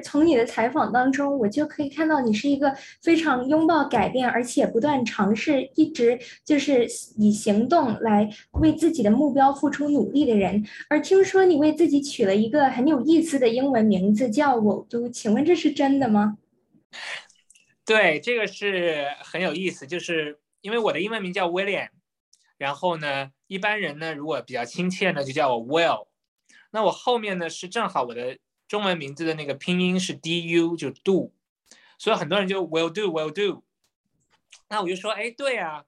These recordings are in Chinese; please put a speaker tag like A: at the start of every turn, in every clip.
A: 从你的采访当中，我就可以看到你是一个非常拥抱改变，而且不断尝试，一直就是以行动来为自己的目标付出努力的人。而听说你为自己取了一个很有意思的英文名字，叫我都，请问这是真的吗？
B: 对，这个是很有意思，就是因为我的英文名叫 William，然后呢，一般人呢如果比较亲切呢，就叫我 Will。那我后面呢是正好我的中文名字的那个拼音是 D U 就 do，所以很多人就 will do will do。那我就说，哎，对啊，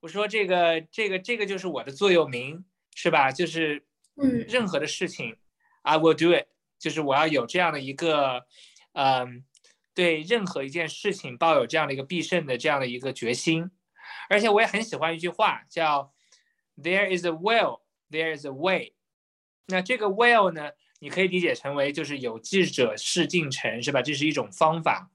B: 我说这个这个这个就是我的座右铭，是吧？就是
A: 嗯，
B: 任何的事情，I will do it，就是我要有这样的一个，嗯，对任何一件事情抱有这样的一个必胜的这样的一个决心。而且我也很喜欢一句话，叫 There is a will, there is a way。那这个 will 呢，你可以理解成为就是有志者事竟成，是吧？这是一种方法，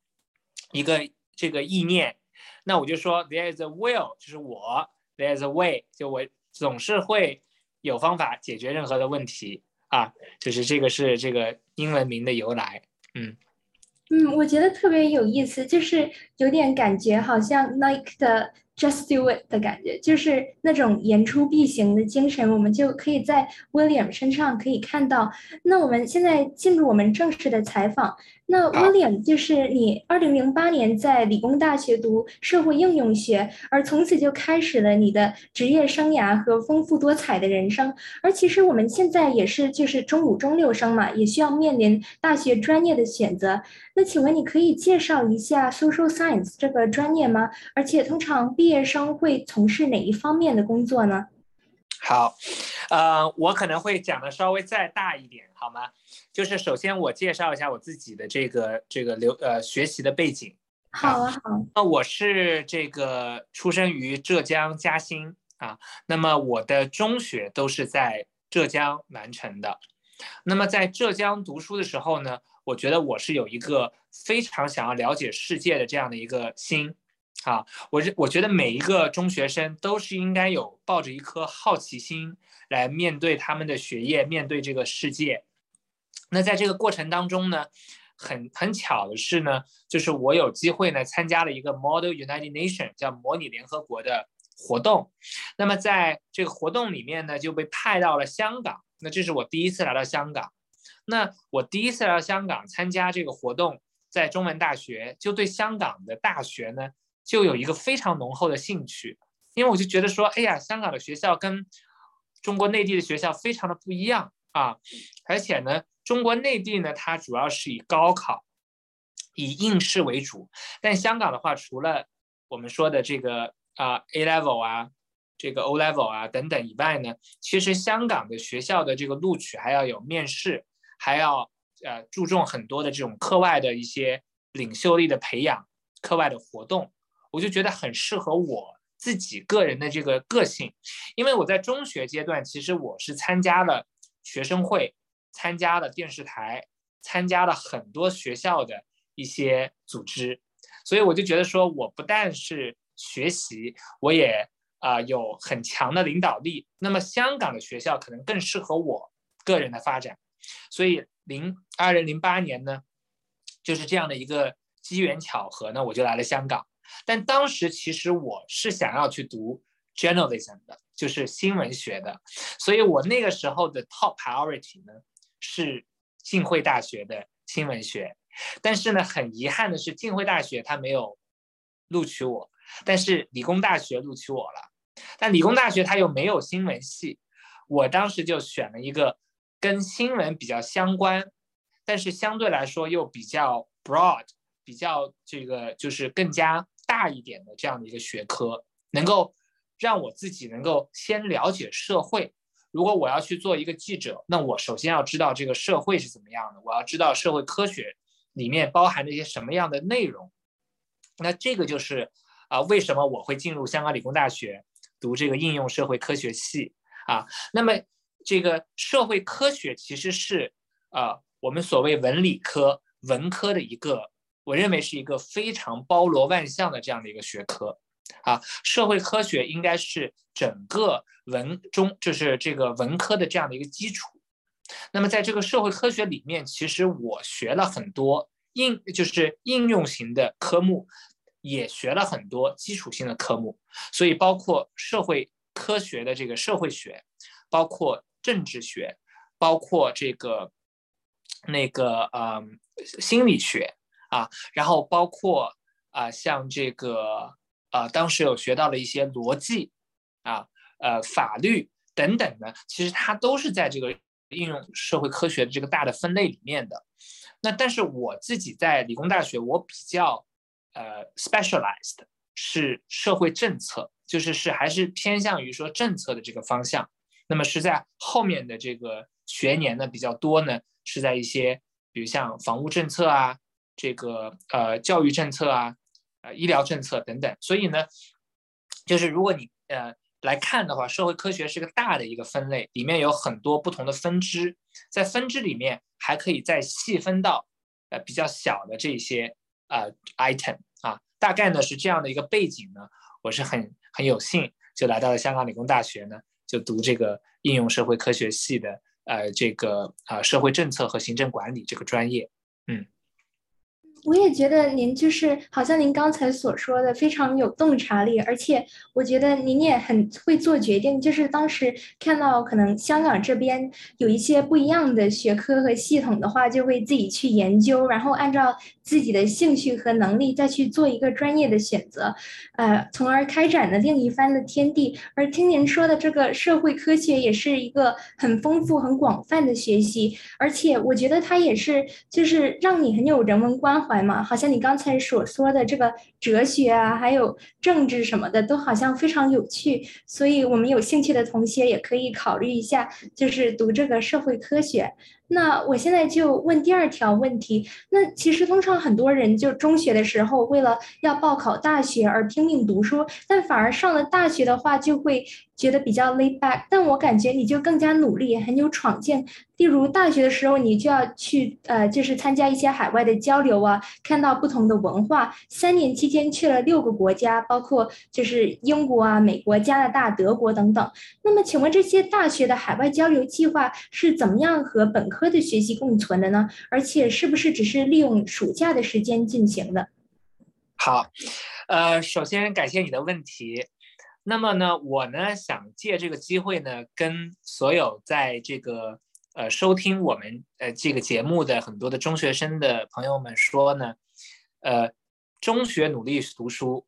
B: 一个这个意念。那我就说 there is a will，就是我 there is a way，就我总是会有方法解决任何的问题啊。就是这个是这个英文名的由来。嗯
A: 嗯，我觉得特别有意思，就是有点感觉好像 Nike 的。Just do it 的感觉，就是那种言出必行的精神，我们就可以在 William 身上可以看到。那我们现在进入我们正式的采访。那 William 就是你，二零零八年在理工大学读社会应用学，而从此就开始了你的职业生涯和丰富多彩的人生。而其实我们现在也是就是中五、中六生嘛，也需要面临大学专业的选择。那请问你可以介绍一下 Social Science 这个专业吗？而且通常毕业生会从事哪一方面的工作呢？
B: 好，呃，我可能会讲的稍微再大一点，好吗？就是首先我介绍一下我自己的这个这个留呃学习的背景。
A: 好啊，好。
B: 那我是这个出生于浙江嘉兴啊，那么我的中学都是在浙江完成的。那么在浙江读书的时候呢，我觉得我是有一个非常想要了解世界的这样的一个心。啊，我是我觉得每一个中学生都是应该有抱着一颗好奇心来面对他们的学业，面对这个世界。那在这个过程当中呢，很很巧的是呢，就是我有机会呢参加了一个 Model United Nation 叫模拟联合国的活动。那么在这个活动里面呢，就被派到了香港。那这是我第一次来到香港。那我第一次来到香港参加这个活动，在中文大学，就对香港的大学呢。就有一个非常浓厚的兴趣，因为我就觉得说，哎呀，香港的学校跟中国内地的学校非常的不一样啊，而且呢，中国内地呢，它主要是以高考、以应试为主，但香港的话，除了我们说的这个啊 A level 啊，这个 O level 啊等等以外呢，其实香港的学校的这个录取还要有面试，还要呃注重很多的这种课外的一些领袖力的培养、课外的活动。我就觉得很适合我自己个人的这个个性，因为我在中学阶段，其实我是参加了学生会，参加了电视台，参加了很多学校的一些组织，所以我就觉得说，我不但是学习，我也啊有很强的领导力。那么香港的学校可能更适合我个人的发展，所以零二零零八年呢，就是这样的一个机缘巧合呢，我就来了香港。但当时其实我是想要去读 journalism 的，就是新闻学的，所以我那个时候的 top priority 呢是浸会大学的新闻学。但是呢，很遗憾的是，浸会大学它没有录取我，但是理工大学录取我了。但理工大学它又没有新闻系，我当时就选了一个跟新闻比较相关，但是相对来说又比较 broad，比较这个就是更加。大一点的这样的一个学科，能够让我自己能够先了解社会。如果我要去做一个记者，那我首先要知道这个社会是怎么样的，我要知道社会科学里面包含着一些什么样的内容。那这个就是啊，为什么我会进入香港理工大学读这个应用社会科学系啊？那么这个社会科学其实是啊，我们所谓文理科文科的一个。我认为是一个非常包罗万象的这样的一个学科，啊，社会科学应该是整个文中就是这个文科的这样的一个基础。那么在这个社会科学里面，其实我学了很多应就是应用型的科目，也学了很多基础性的科目，所以包括社会科学的这个社会学，包括政治学，包括这个那个呃心理学啊，然后包括啊像这个呃当时有学到了一些逻辑啊呃法律等等的，其实它都是在这个。应用社会科学的这个大的分类里面的，那但是我自己在理工大学，我比较呃 specialized 是社会政策，就是是还是偏向于说政策的这个方向。那么是在后面的这个学年呢比较多呢，是在一些比如像房屋政策啊，这个呃教育政策啊，呃医疗政策等等。所以呢，就是如果你呃。来看的话，社会科学是个大的一个分类，里面有很多不同的分支，在分支里面还可以再细分到呃比较小的这些呃 item 啊，大概呢是这样的一个背景呢，我是很很有幸就来到了香港理工大学呢，就读这个应用社会科学系的呃这个啊社会政策和行政管理这个专业，嗯。
A: 我也觉得您就是好像您刚才所说的非常有洞察力，而且我觉得您也很会做决定。就是当时看到可能香港这边有一些不一样的学科和系统的话，就会自己去研究，然后按照自己的兴趣和能力再去做一个专业的选择，呃，从而开展了另一番的天地。而听您说的这个社会科学也是一个很丰富、很广泛的学习，而且我觉得它也是就是让你很有人文关。怀好像你刚才所说的这个哲学啊，还有政治什么的，都好像非常有趣。所以，我们有兴趣的同学也可以考虑一下，就是读这个社会科学。那我现在就问第二条问题。那其实通常很多人就中学的时候，为了要报考大学而拼命读书，但反而上了大学的话，就会觉得比较 laid back。但我感觉你就更加努力，很有闯劲。例如大学的时候，你就要去呃，就是参加一些海外的交流啊，看到不同的文化。三年期间去了六个国家，包括就是英国啊、美国、加拿大、德国等等。那么，请问这些大学的海外交流计划是怎么样和本科？科的学习共存的呢？而且是不是只是利用暑假的时间进行的？
B: 好，呃，首先感谢你的问题。那么呢，我呢想借这个机会呢，跟所有在这个呃收听我们呃这个节目的很多的中学生的朋友们说呢，呃，中学努力读书，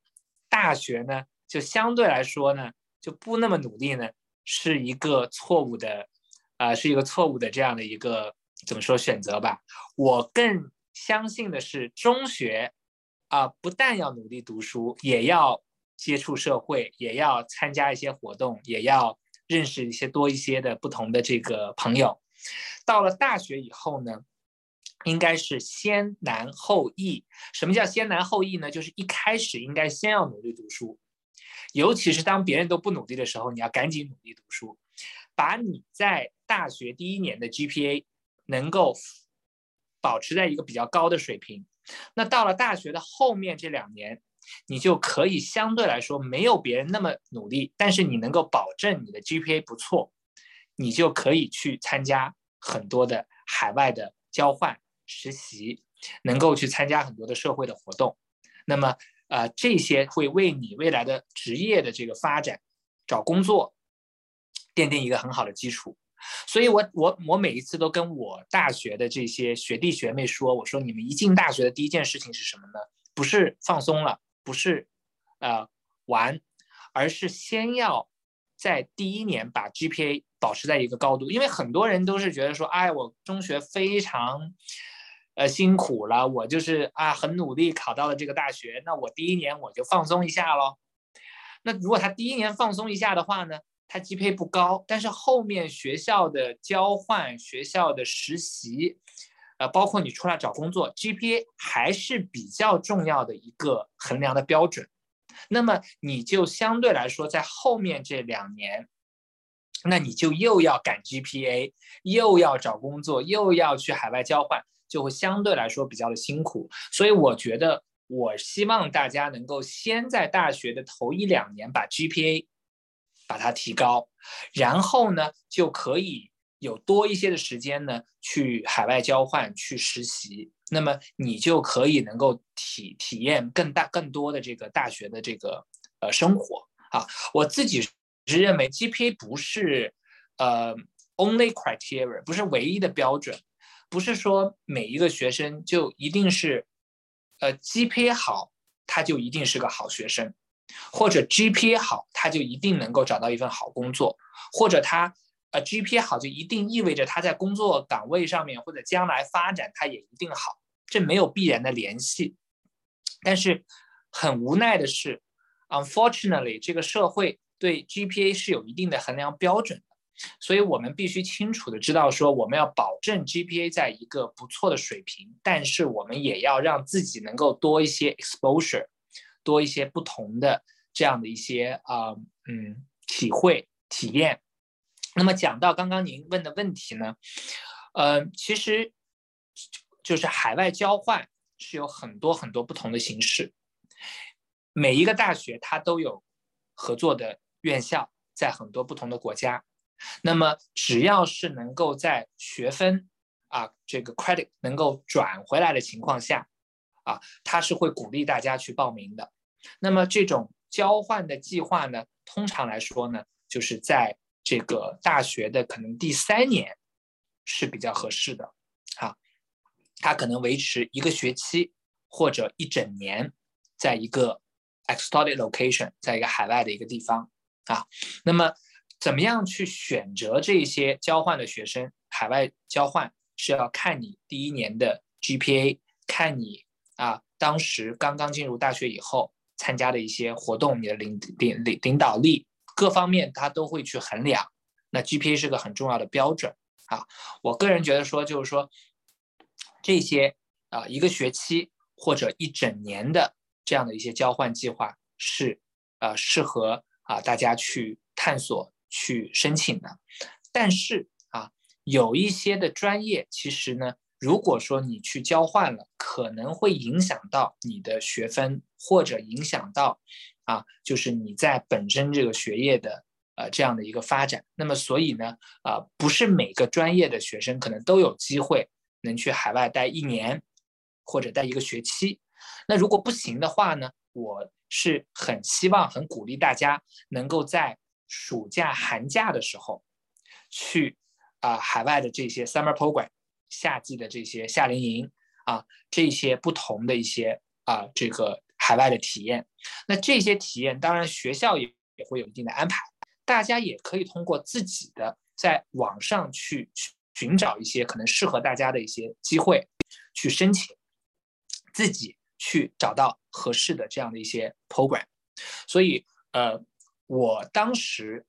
B: 大学呢就相对来说呢就不那么努力呢，是一个错误的。啊，是一个错误的这样的一个怎么说选择吧？我更相信的是，中学啊，不但要努力读书，也要接触社会，也要参加一些活动，也要认识一些多一些的不同的这个朋友。到了大学以后呢，应该是先难后易。什么叫先难后易呢？就是一开始应该先要努力读书，尤其是当别人都不努力的时候，你要赶紧努力读书。把你在大学第一年的 GPA 能够保持在一个比较高的水平，那到了大学的后面这两年，你就可以相对来说没有别人那么努力，但是你能够保证你的 GPA 不错，你就可以去参加很多的海外的交换实习，能够去参加很多的社会的活动。那么，呃，这些会为你未来的职业的这个发展、找工作。奠定一个很好的基础，所以我我我每一次都跟我大学的这些学弟学妹说，我说你们一进大学的第一件事情是什么呢？不是放松了，不是呃玩，而是先要在第一年把 GPA 保持在一个高度，因为很多人都是觉得说，哎，我中学非常呃辛苦了，我就是啊很努力考到了这个大学，那我第一年我就放松一下喽。那如果他第一年放松一下的话呢？他 GPA 不高，但是后面学校的交换、学校的实习，呃，包括你出来找工作，GPA 还是比较重要的一个衡量的标准。那么你就相对来说，在后面这两年，那你就又要赶 GPA，又要找工作，又要去海外交换，就会相对来说比较的辛苦。所以我觉得，我希望大家能够先在大学的头一两年把 GPA。把它提高，然后呢，就可以有多一些的时间呢，去海外交换、去实习，那么你就可以能够体体验更大、更多的这个大学的这个呃生活啊。我自己是认为 GPA 不是呃 only criteria，不是唯一的标准，不是说每一个学生就一定是呃 GPA 好，他就一定是个好学生，或者 GPA 好，他就一定能够找到一份好工作，或者他。呃，GPA 好就一定意味着他在工作岗位上面或者将来发展他也一定好，这没有必然的联系。但是很无奈的是，unfortunately，这个社会对 GPA 是有一定的衡量标准的，所以我们必须清楚的知道说，我们要保证 GPA 在一个不错的水平，但是我们也要让自己能够多一些 exposure，多一些不同的这样的一些啊嗯体会体验。那么讲到刚刚您问的问题呢，呃，其实就是海外交换是有很多很多不同的形式，每一个大学它都有合作的院校，在很多不同的国家。那么只要是能够在学分啊这个 credit 能够转回来的情况下，啊，它是会鼓励大家去报名的。那么这种交换的计划呢，通常来说呢，就是在这个大学的可能第三年是比较合适的，啊，它可能维持一个学期或者一整年，在一个 exotic location，在一个海外的一个地方，啊，那么怎么样去选择这些交换的学生？海外交换是要看你第一年的 GPA，看你啊当时刚刚进入大学以后参加的一些活动，你的领领领领导力。各方面他都会去衡量，那 GPA 是个很重要的标准啊。我个人觉得说，就是说这些啊一个学期或者一整年的这样的一些交换计划是呃适合啊大家去探索去申请的。但是啊有一些的专业其实呢，如果说你去交换了，可能会影响到你的学分或者影响到。啊，就是你在本身这个学业的呃这样的一个发展，那么所以呢，啊，不是每个专业的学生可能都有机会能去海外待一年或者待一个学期。那如果不行的话呢，我是很希望、很鼓励大家能够在暑假、寒假的时候去啊海外的这些 summer program，夏季的这些夏令营啊，这些不同的一些啊这个。海外的体验，那这些体验当然学校也也会有一定的安排，大家也可以通过自己的在网上去寻找一些可能适合大家的一些机会，去申请，自己去找到合适的这样的一些 program。所以，呃，我当时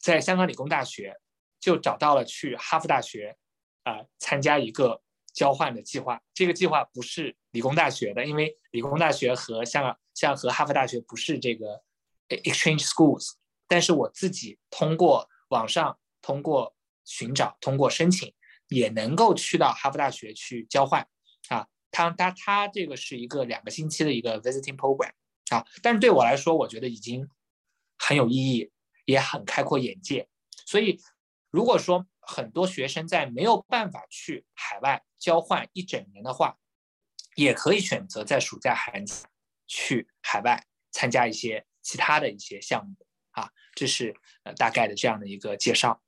B: 在香港理工大学就找到了去哈佛大学啊参加一个。交换的计划，这个计划不是理工大学的，因为理工大学和像像和哈佛大学不是这个 exchange schools。但是我自己通过网上通过寻找通过申请，也能够去到哈佛大学去交换啊。他他他这个是一个两个星期的一个 visiting program 啊。但是对我来说，我觉得已经很有意义，也很开阔眼界。所以如果说很多学生在没有办法去海外交换一整年的话，也可以选择在暑假寒假去海外参加一些其他的一些项目啊，这是呃大概的这样的一个介绍。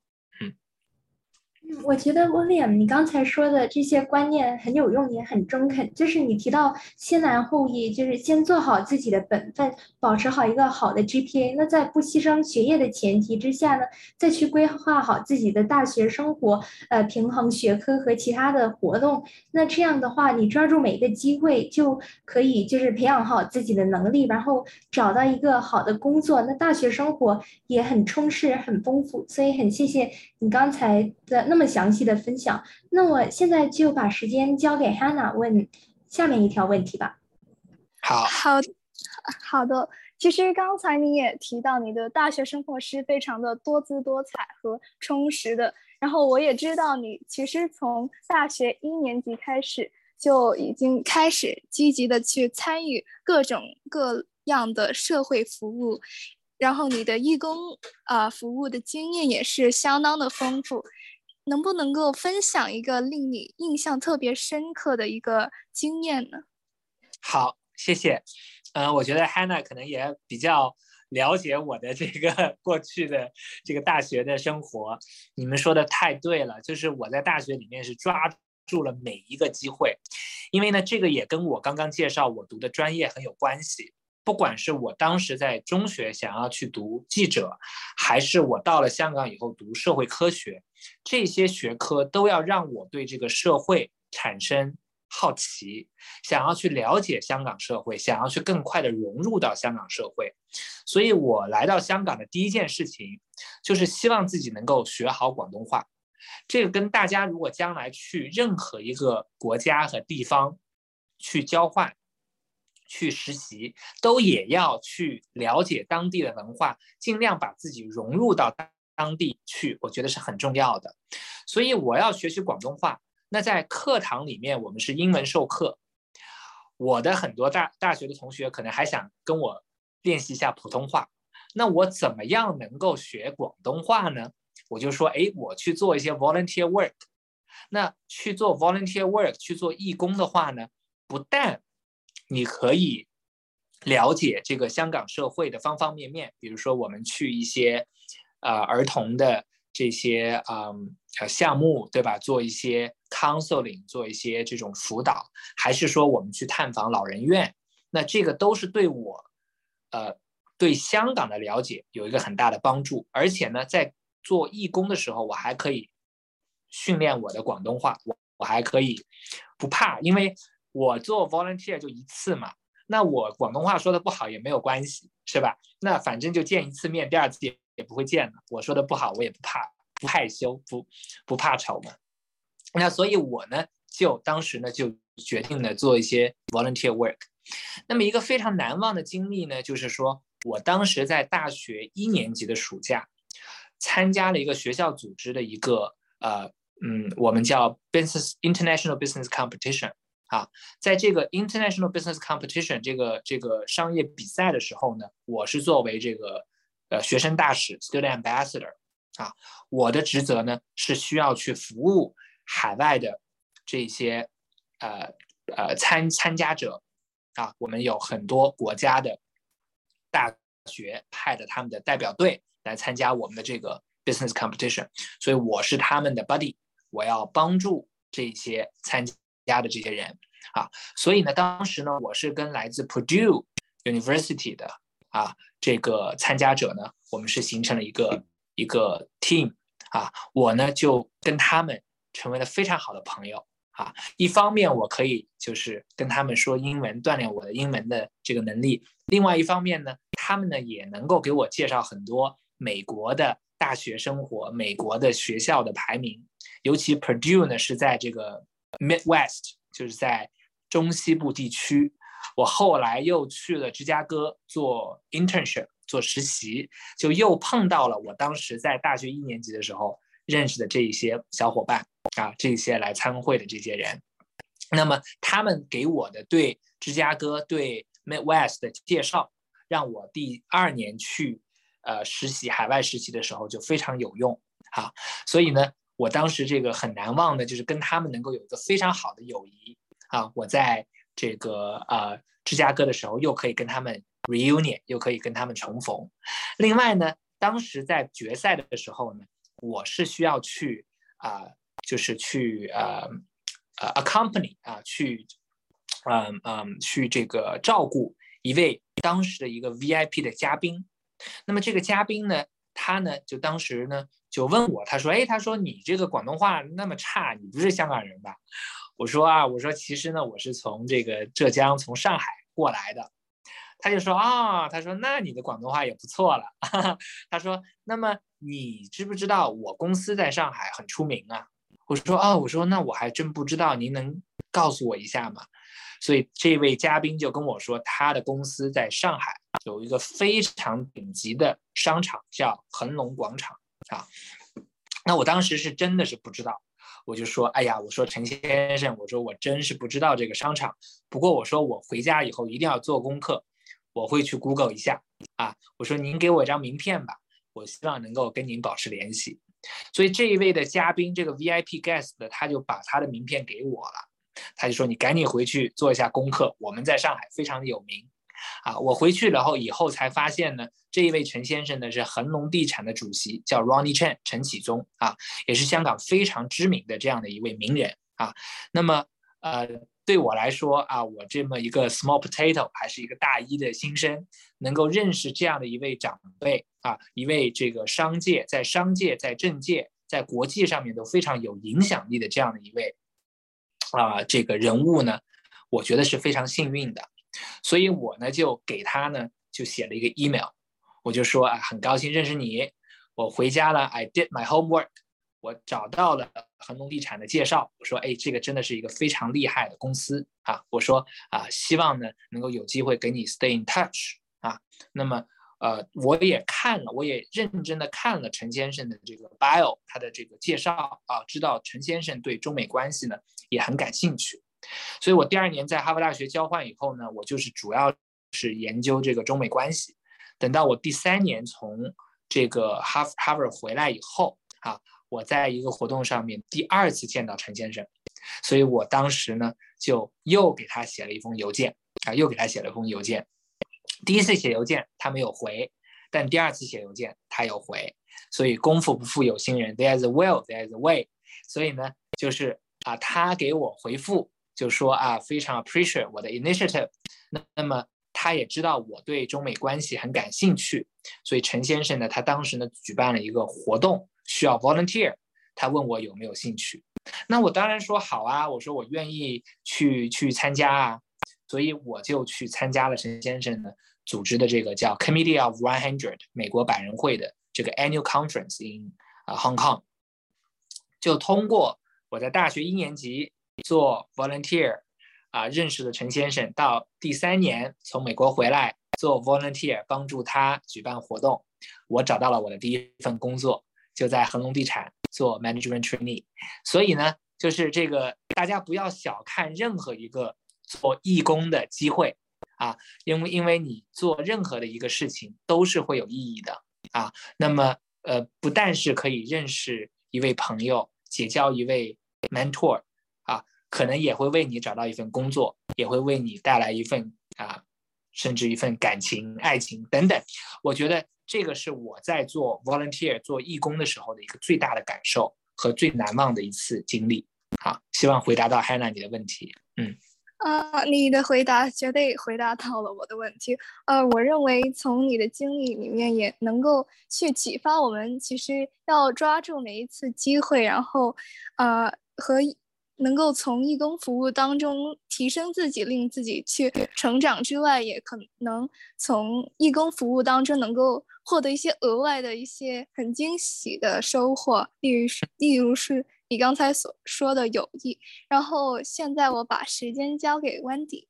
A: 我觉得 William，你刚才说的这些观念很有用，也很中肯。就是你提到先难后易，就是先做好自己的本分，保持好一个好的 GPA。那在不牺牲学业的前提之下呢，再去规划好自己的大学生活，呃，平衡学科和其他的活动。那这样的话，你抓住每一个机会，就可以就是培养好自己的能力，然后找到一个好的工作。那大学生活也很充实、很丰富。所以很谢谢你刚才的那。这么详细的分享，那我现在就把时间交给 Hannah 问下面一条问题吧。
B: 好，
C: 好，好的。其实刚才你也提到，你的大学生活是非常的多姿多彩和充实的。然后我也知道，你其实从大学一年级开始就已经开始积极的去参与各种各样的社会服务，然后你的义工啊服务的经验也是相当的丰富。能不能够分享一个令你印象特别深刻的一个经验呢？
B: 好，谢谢。嗯，我觉得 Hannah 可能也比较了解我的这个 过去的这个大学的生活。你们说的太对了，就是我在大学里面是抓住了每一个机会，因为呢，这个也跟我刚刚介绍我读的专业很有关系。不管是我当时在中学想要去读记者，还是我到了香港以后读社会科学，这些学科都要让我对这个社会产生。好奇，想要去了解香港社会，想要去更快的融入到香港社会，所以我来到香港的第一件事情，就是希望自己能够学好广东话。这个跟大家如果将来去任何一个国家和地方去交换、去实习，都也要去了解当地的文化，尽量把自己融入到当地去，我觉得是很重要的。所以我要学习广东话。那在课堂里面，我们是英文授课。我的很多大大学的同学可能还想跟我练习一下普通话。那我怎么样能够学广东话呢？我就说，哎，我去做一些 volunteer work。那去做 volunteer work，去做义工的话呢，不但你可以了解这个香港社会的方方面面，比如说我们去一些呃儿童的这些嗯呃项目，对吧？做一些。counseling 做一些这种辅导，还是说我们去探访老人院，那这个都是对我，呃，对香港的了解有一个很大的帮助。而且呢，在做义工的时候，我还可以训练我的广东话，我我还可以不怕，因为我做 volunteer 就一次嘛，那我广东话说的不好也没有关系，是吧？那反正就见一次面，第二次也也不会见了。我说的不好，我也不怕，不害羞，不不怕丑嘛。那所以，我呢，就当时呢，就决定呢做一些 volunteer work。那么一个非常难忘的经历呢，就是说我当时在大学一年级的暑假，参加了一个学校组织的一个呃嗯，我们叫 business international business competition 啊，在这个 international business competition 这个这个商业比赛的时候呢，我是作为这个呃学生大使 student ambassador 啊，我的职责呢是需要去服务。海外的这些呃呃参参加者。啊，我们有很多国家的大学派的他们的代表队来参加我们的这个 business competition，所以我是他们的 buddy，我要帮助这些参加的这些人。啊，所以呢，当时呢，我是跟来自 Purdue University 的啊这个参加者呢，我们是形成了一个一个 team 啊，我呢就跟他们。成为了非常好的朋友啊！一方面我可以就是跟他们说英文，锻炼我的英文的这个能力；另外一方面呢，他们呢也能够给我介绍很多美国的大学生活、美国的学校的排名。尤其 Purdue 呢是在这个 Midwest，就是在中西部地区。我后来又去了芝加哥做 internship，做实习，就又碰到了我当时在大学一年级的时候认识的这一些小伙伴。啊，这一些来参会的这些人，那么他们给我的对芝加哥、对 Midwest 的介绍，让我第二年去呃实习海外实习的时候就非常有用啊。所以呢，我当时这个很难忘的就是跟他们能够有一个非常好的友谊啊。我在这个呃芝加哥的时候，又可以跟他们 reunion，又可以跟他们重逢。另外呢，当时在决赛的时候呢，我是需要去啊。就是去呃呃 accompany 啊，去嗯嗯去这个照顾一位当时的一个 VIP 的嘉宾。那么这个嘉宾呢，他呢就当时呢就问我，他说：“哎，他说你这个广东话那么差，你不是香港人吧？”我说：“啊，我说其实呢，我是从这个浙江，从上海过来的。”他就说：“啊，他说那你的广东话也不错了。”他说：“那么你知不知道我公司在上海很出名啊？”我说哦，我说那我还真不知道，您能告诉我一下吗？所以这位嘉宾就跟我说，他的公司在上海有一个非常顶级的商场，叫恒隆广场啊。那我当时是真的是不知道，我就说，哎呀，我说陈先生，我说我真是不知道这个商场。不过我说我回家以后一定要做功课，我会去 Google 一下啊。我说您给我一张名片吧，我希望能够跟您保持联系。所以这一位的嘉宾，这个 VIP guest 的，他就把他的名片给我了，他就说你赶紧回去做一下功课，我们在上海非常的有名。啊，我回去然后以后才发现呢，这一位陈先生呢是恒隆地产的主席，叫 Ronnie Chen 陈启宗啊，也是香港非常知名的这样的一位名人啊。那么呃，对我来说啊，我这么一个 small potato 还是一个大一的新生，能够认识这样的一位长辈啊，一位这个商界在商界在政界在国际上面都非常有影响力的这样的一位啊这个人物呢，我觉得是非常幸运的。所以我呢就给他呢就写了一个 email，我就说啊很高兴认识你，我回家了，I did my homework，我找到了恒隆地产的介绍，我说哎这个真的是一个非常厉害的公司。啊，我说啊希望呢能够有机会给你 stay in touch 啊，那么呃我也看了，我也认真的看了陈先生的这个 bio，他的这个介绍。啊，知道陈先生对中美关系呢也很感兴趣。所以我第二年在哈佛大学交换以后呢，我就是主要是研究这个中美关系。等到我第三年从这个哈哈佛回来以后啊，我在一个活动上面第二次见到陈先生，所以我当时呢就又给他写了一封邮件啊，又给他写了一封邮件。第一次写邮件他没有回，但第二次写邮件他有回。所以功夫不负有心人，There's a will, there's a way。所以呢，就是啊，他给我回复。就说啊，非常 appreciate 我的 initiative。那么他也知道我对中美关系很感兴趣，所以陈先生呢，他当时呢举办了一个活动，需要 volunteer。他问我有没有兴趣，那我当然说好啊，我说我愿意去去参加啊，所以我就去参加了陈先生呢组织的这个叫 Committee of One Hundred 美国百人会的这个 annual conference in 啊 Hong Kong。就通过我在大学一年级。做 volunteer 啊，认识了陈先生。到第三年从美国回来做 volunteer，帮助他举办活动。我找到了我的第一份工作，就在恒隆地产做 management trainee。所以呢，就是这个大家不要小看任何一个做义工的机会啊，因为因为你做任何的一个事情都是会有意义的啊。那么呃，不但是可以认识一位朋友，结交一位 mentor。可能也会为你找到一份工作，也会为你带来一份啊，甚至一份感情、爱情等等。我觉得这个是我在做 volunteer 做义工的时候的一个最大的感受和最难忘的一次经历。好，希望回答到 Hanna 你的问题。嗯，
C: 啊，你的回答绝对回答到了我的问题。呃，我认为从你的经历里面也能够去启发我们，其实要抓住每一次机会，然后呃和。能够从义工服务当中提升自己，令自己去成长之外，也可能从义工服务当中能够获得一些额外的一些很惊喜的收获，例如是，例如是你刚才所说的友谊。然后现在我把时间交给 Wendy。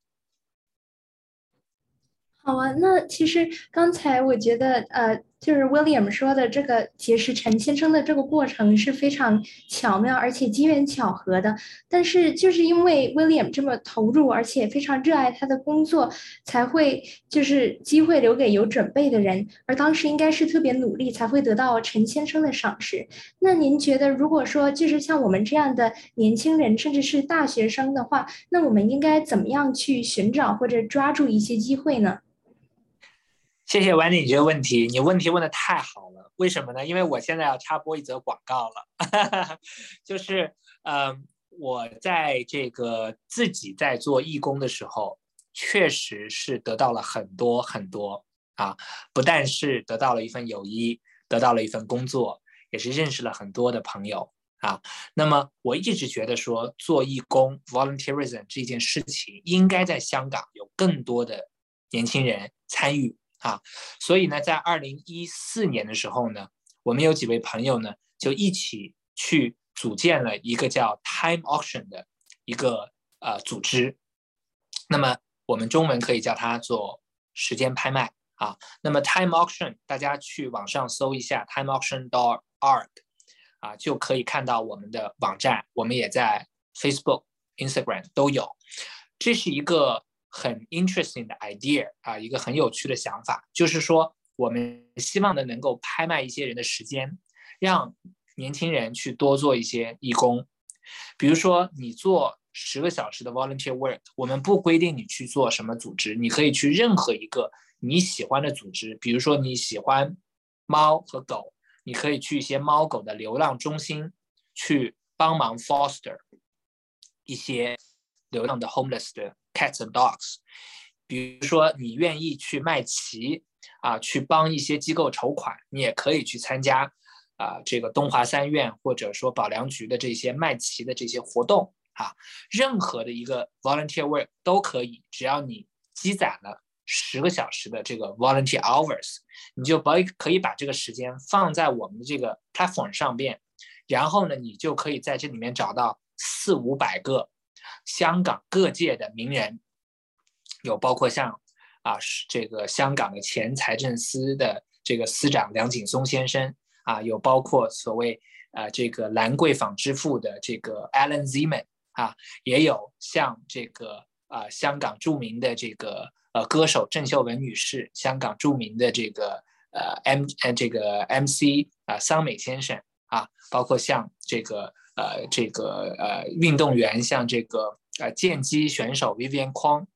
A: 好啊，那其实刚才我觉得，呃，就是 William 说的这个结识陈先生的这个过程是非常巧妙，而且机缘巧合的。但是就是因为 William 这么投入，而且非常热爱他的工作，才会就是机会留给有准备的人。而当时应该是特别努力，才会得到陈先生的赏识。那您觉得，如果说就是像我们这样的年轻人，甚至是大学生的话，那我们应该怎么样去寻找或者抓住一些机会呢？
B: 谢谢婉姐你这个问题，你问题问的太好了。为什么呢？因为我现在要插播一则广告了，就是，嗯，我在这个自己在做义工的时候，确实是得到了很多很多啊，不但是得到了一份友谊，得到了一份工作，也是认识了很多的朋友啊。那么我一直觉得说，做义工 （volunteerism） 这件事情，应该在香港有更多的年轻人参与。啊，所以呢，在二零一四年的时候呢，我们有几位朋友呢，就一起去组建了一个叫 Time Auction 的一个呃组织。那么我们中文可以叫它做时间拍卖啊。那么 Time Auction，大家去网上搜一下 Time Auction dot org 啊，就可以看到我们的网站。我们也在 Facebook、Instagram 都有。这是一个。很 interesting 的 idea 啊，一个很有趣的想法，就是说，我们希望呢能够拍卖一些人的时间，让年轻人去多做一些义工，比如说你做十个小时的 volunteer work，我们不规定你去做什么组织，你可以去任何一个你喜欢的组织，比如说你喜欢猫和狗，你可以去一些猫狗的流浪中心去帮忙 foster 一些流浪的 homeless 的 cats and dogs，比如说你愿意去卖旗啊，去帮一些机构筹款，你也可以去参加。啊，这个东华三院或者说保良局的这些卖旗的这些活动啊，任何的一个 volunteer work 都可以，只要你积攒了十个小时的这个 volunteer hours，你就把可以把这个时间放在我们的这个 platform 上边，然后呢，你就可以在这里面找到四五百个香港各界的名人，有包括像啊，这个香港的前财政司的这个司长梁景松先生。啊，有包括所谓呃这个兰桂坊之父的这个 Alan Zeman 啊，也有像这个啊香港著名的这个呃歌手郑秀文女士，香港著名的这个呃 M 呃这个 MC 啊桑美先生啊，包括像这个呃这个呃运动员，像这个呃剑击选手 Vivian Kwong。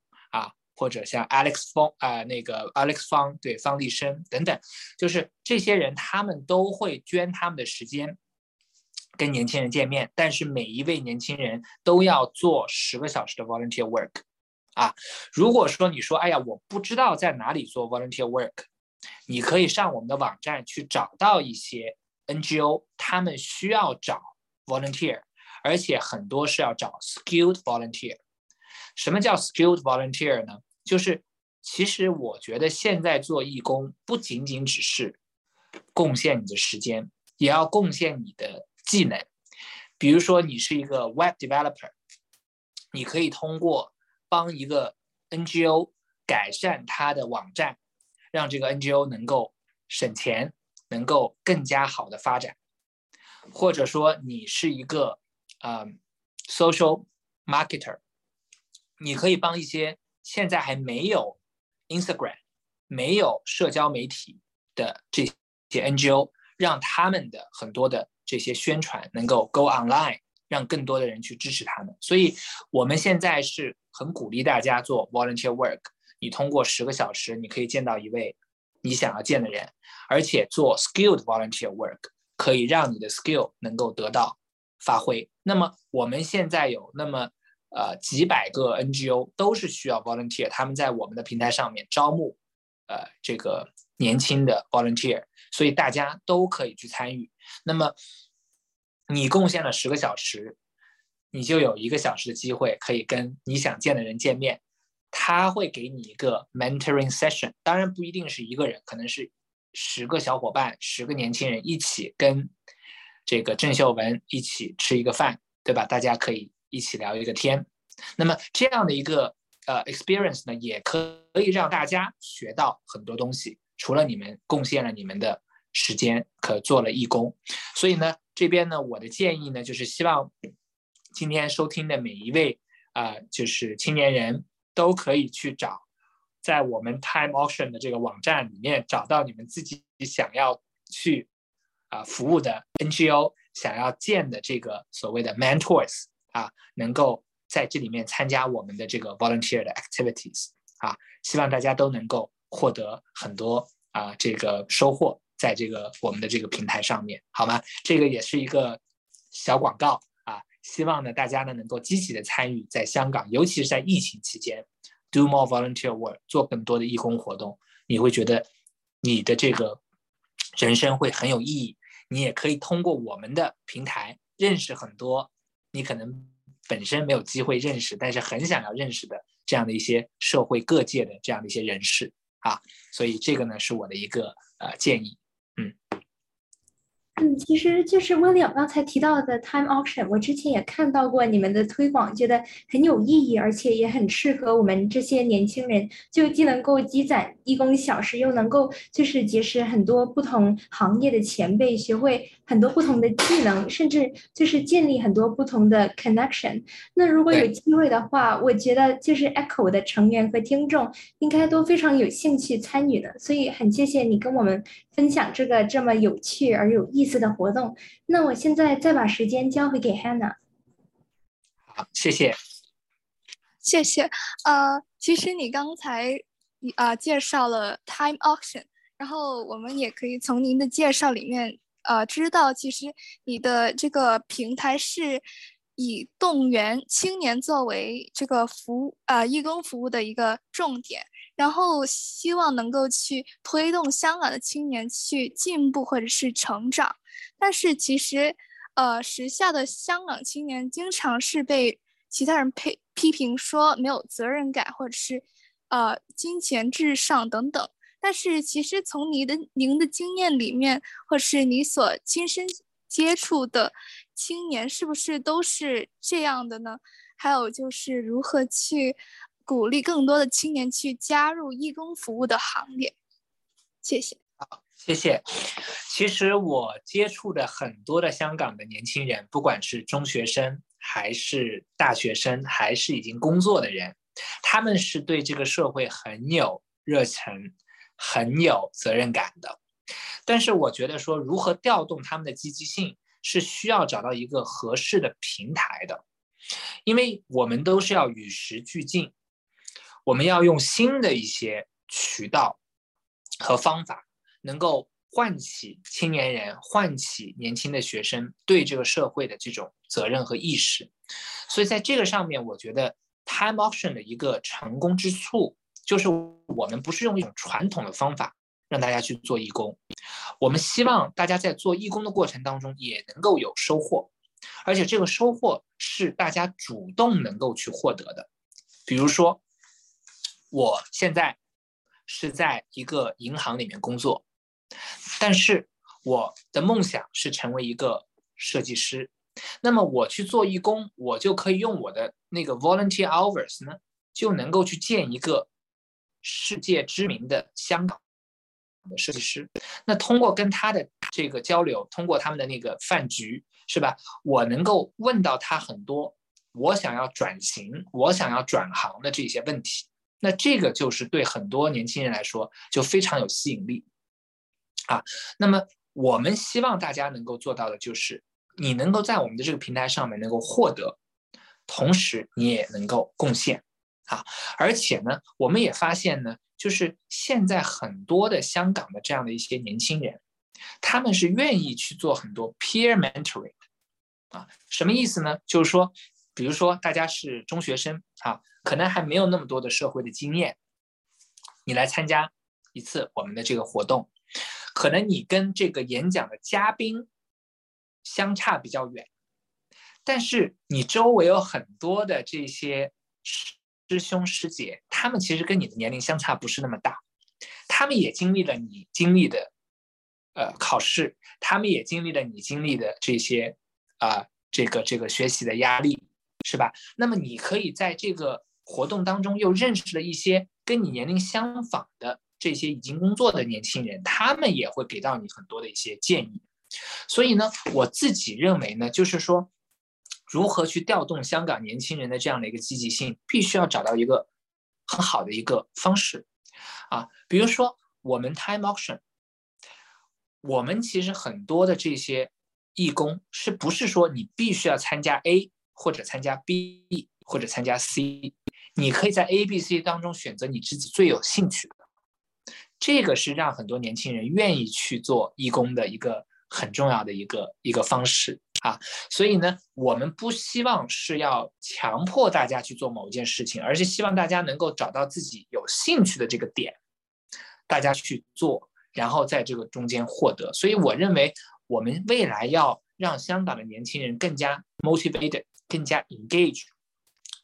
B: 或者像 Alex 方啊，那个 Alex 方对方力申等等，就是这些人，他们都会捐他们的时间跟年轻人见面。但是每一位年轻人都要做十个小时的 volunteer work 啊。如果说你说，哎呀，我不知道在哪里做 volunteer work，你可以上我们的网站去找到一些 NGO，他们需要找 volunteer，而且很多是要找 skilled volunteer。什么叫 skilled volunteer 呢？就是，其实我觉得现在做义工不仅仅只是贡献你的时间，也要贡献你的技能。比如说，你是一个 web developer，你可以通过帮一个 NGO 改善它的网站，让这个 NGO 能够省钱，能够更加好的发展。或者说，你是一个呃 social marketer，你可以帮一些。现在还没有 Instagram，没有社交媒体的这些 NGO，让他们的很多的这些宣传能够 go online，让更多的人去支持他们。所以，我们现在是很鼓励大家做 volunteer work。你通过十个小时，你可以见到一位你想要见的人，而且做 skilled volunteer work 可以让你的 skill 能够得到发挥。那么，我们现在有那么。呃，几百个 NGO 都是需要 volunteer，他们在我们的平台上面招募，呃，这个年轻的 volunteer，所以大家都可以去参与。那么你贡献了十个小时，你就有一个小时的机会可以跟你想见的人见面，他会给你一个 mentoring session，当然不一定是一个人，可能是十个小伙伴，十个年轻人一起跟这个郑秀文一起吃一个饭，对吧？大家可以。一起聊一个天，那么这样的一个呃 experience 呢，也可以让大家学到很多东西。除了你们贡献了你们的时间，可做了义工，所以呢，这边呢，我的建议呢，就是希望今天收听的每一位啊，就是青年人都可以去找，在我们 Time Auction 的这个网站里面找到你们自己想要去啊服务的 NGO，想要建的这个所谓的 mentors。啊，能够在这里面参加我们的这个 volunteer 的 activities 啊，希望大家都能够获得很多啊这个收获，在这个我们的这个平台上面，好吗？这个也是一个小广告啊，希望呢大家呢能够积极的参与在香港，尤其是在疫情期间，do more volunteer work，做更多的义工活动，你会觉得你的这个人生会很有意义，你也可以通过我们的平台认识很多。你可能本身没有机会认识，但是很想要认识的这样的一些社会各界的这样的一些人士啊，所以这个呢是我的一个呃建议。
A: 嗯，其实就是 William 刚才提到的 Time Auction，我之前也看到过你们的推广，觉得很有意义，而且也很适合我们这些年轻人，就既能够积攒义工小时，又能够就是结识很多不同行业的前辈，学会很多不同的技能，甚至就是建立很多不同的 connection。那如果有机会的话，我觉得就是 Echo 的成员和听众应该都非常有兴趣参与的，所以很谢谢你跟我们分享这个这么有趣而有意思。思的活动。那我现在再把时间交回给 Hannah。
B: 好，谢谢，
C: 谢谢。呃，其实你刚才啊介绍了 Time Auction，然后我们也可以从您的介绍里面呃知道，其实你的这个平台是。以动员青年作为这个服务啊义工服务的一个重点，然后希望能够去推动香港的青年去进步或者是成长。但是其实，呃，时下的香港青年经常是被其他人批批评说没有责任感，或者是呃金钱至上等等。但是其实从你的您的经验里面，或是你所亲身接触的。青年是不是都是这样的呢？还有就是如何去鼓励更多的青年去加入义工服务的行列？谢谢。
B: 好，谢谢。其实我接触的很多的香港的年轻人，不管是中学生，还是大学生，还是已经工作的人，他们是对这个社会很有热忱、很有责任感的。但是我觉得说，如何调动他们的积极性？是需要找到一个合适的平台的，因为我们都是要与时俱进，我们要用新的一些渠道和方法，能够唤起青年人、唤起年轻的学生对这个社会的这种责任和意识。所以在这个上面，我觉得 Time Auction 的一个成功之处，就是我们不是用一种传统的方法。让大家去做义工，我们希望大家在做义工的过程当中也能够有收获，而且这个收获是大家主动能够去获得的。比如说，我现在是在一个银行里面工作，但是我的梦想是成为一个设计师。那么我去做义工，我就可以用我的那个 volunteer hours 呢，就能够去见一个世界知名的香港。的设计师，那通过跟他的这个交流，通过他们的那个饭局，是吧？我能够问到他很多我想要转型、我想要转行的这些问题。那这个就是对很多年轻人来说就非常有吸引力啊。那么我们希望大家能够做到的就是，你能够在我们的这个平台上面能够获得，同时你也能够贡献啊。而且呢，我们也发现呢。就是现在很多的香港的这样的一些年轻人，他们是愿意去做很多 peer mentoring，啊，什么意思呢？就是说，比如说大家是中学生啊，可能还没有那么多的社会的经验，你来参加一次我们的这个活动，可能你跟这个演讲的嘉宾相差比较远，但是你周围有很多的这些。师兄师姐，他们其实跟你的年龄相差不是那么大，他们也经历了你经历的，呃，考试，他们也经历了你经历的这些，啊，这个这个学习的压力，是吧？那么你可以在这个活动当中又认识了一些跟你年龄相仿的这些已经工作的年轻人，他们也会给到你很多的一些建议。所以呢，我自己认为呢，就是说。如何去调动香港年轻人的这样的一个积极性，必须要找到一个很好的一个方式啊。比如说，我们 Time Auction，我们其实很多的这些义工，是不是说你必须要参加 A 或者参加 B 或者参加 C？你可以在 A、B、C 当中选择你自己最有兴趣的。这个是让很多年轻人愿意去做义工的一个很重要的一个一个方式。啊，所以呢，我们不希望是要强迫大家去做某一件事情，而是希望大家能够找到自己有兴趣的这个点，大家去做，然后在这个中间获得。所以我认为，我们未来要让香港的年轻人更加 motivated，更加 engage，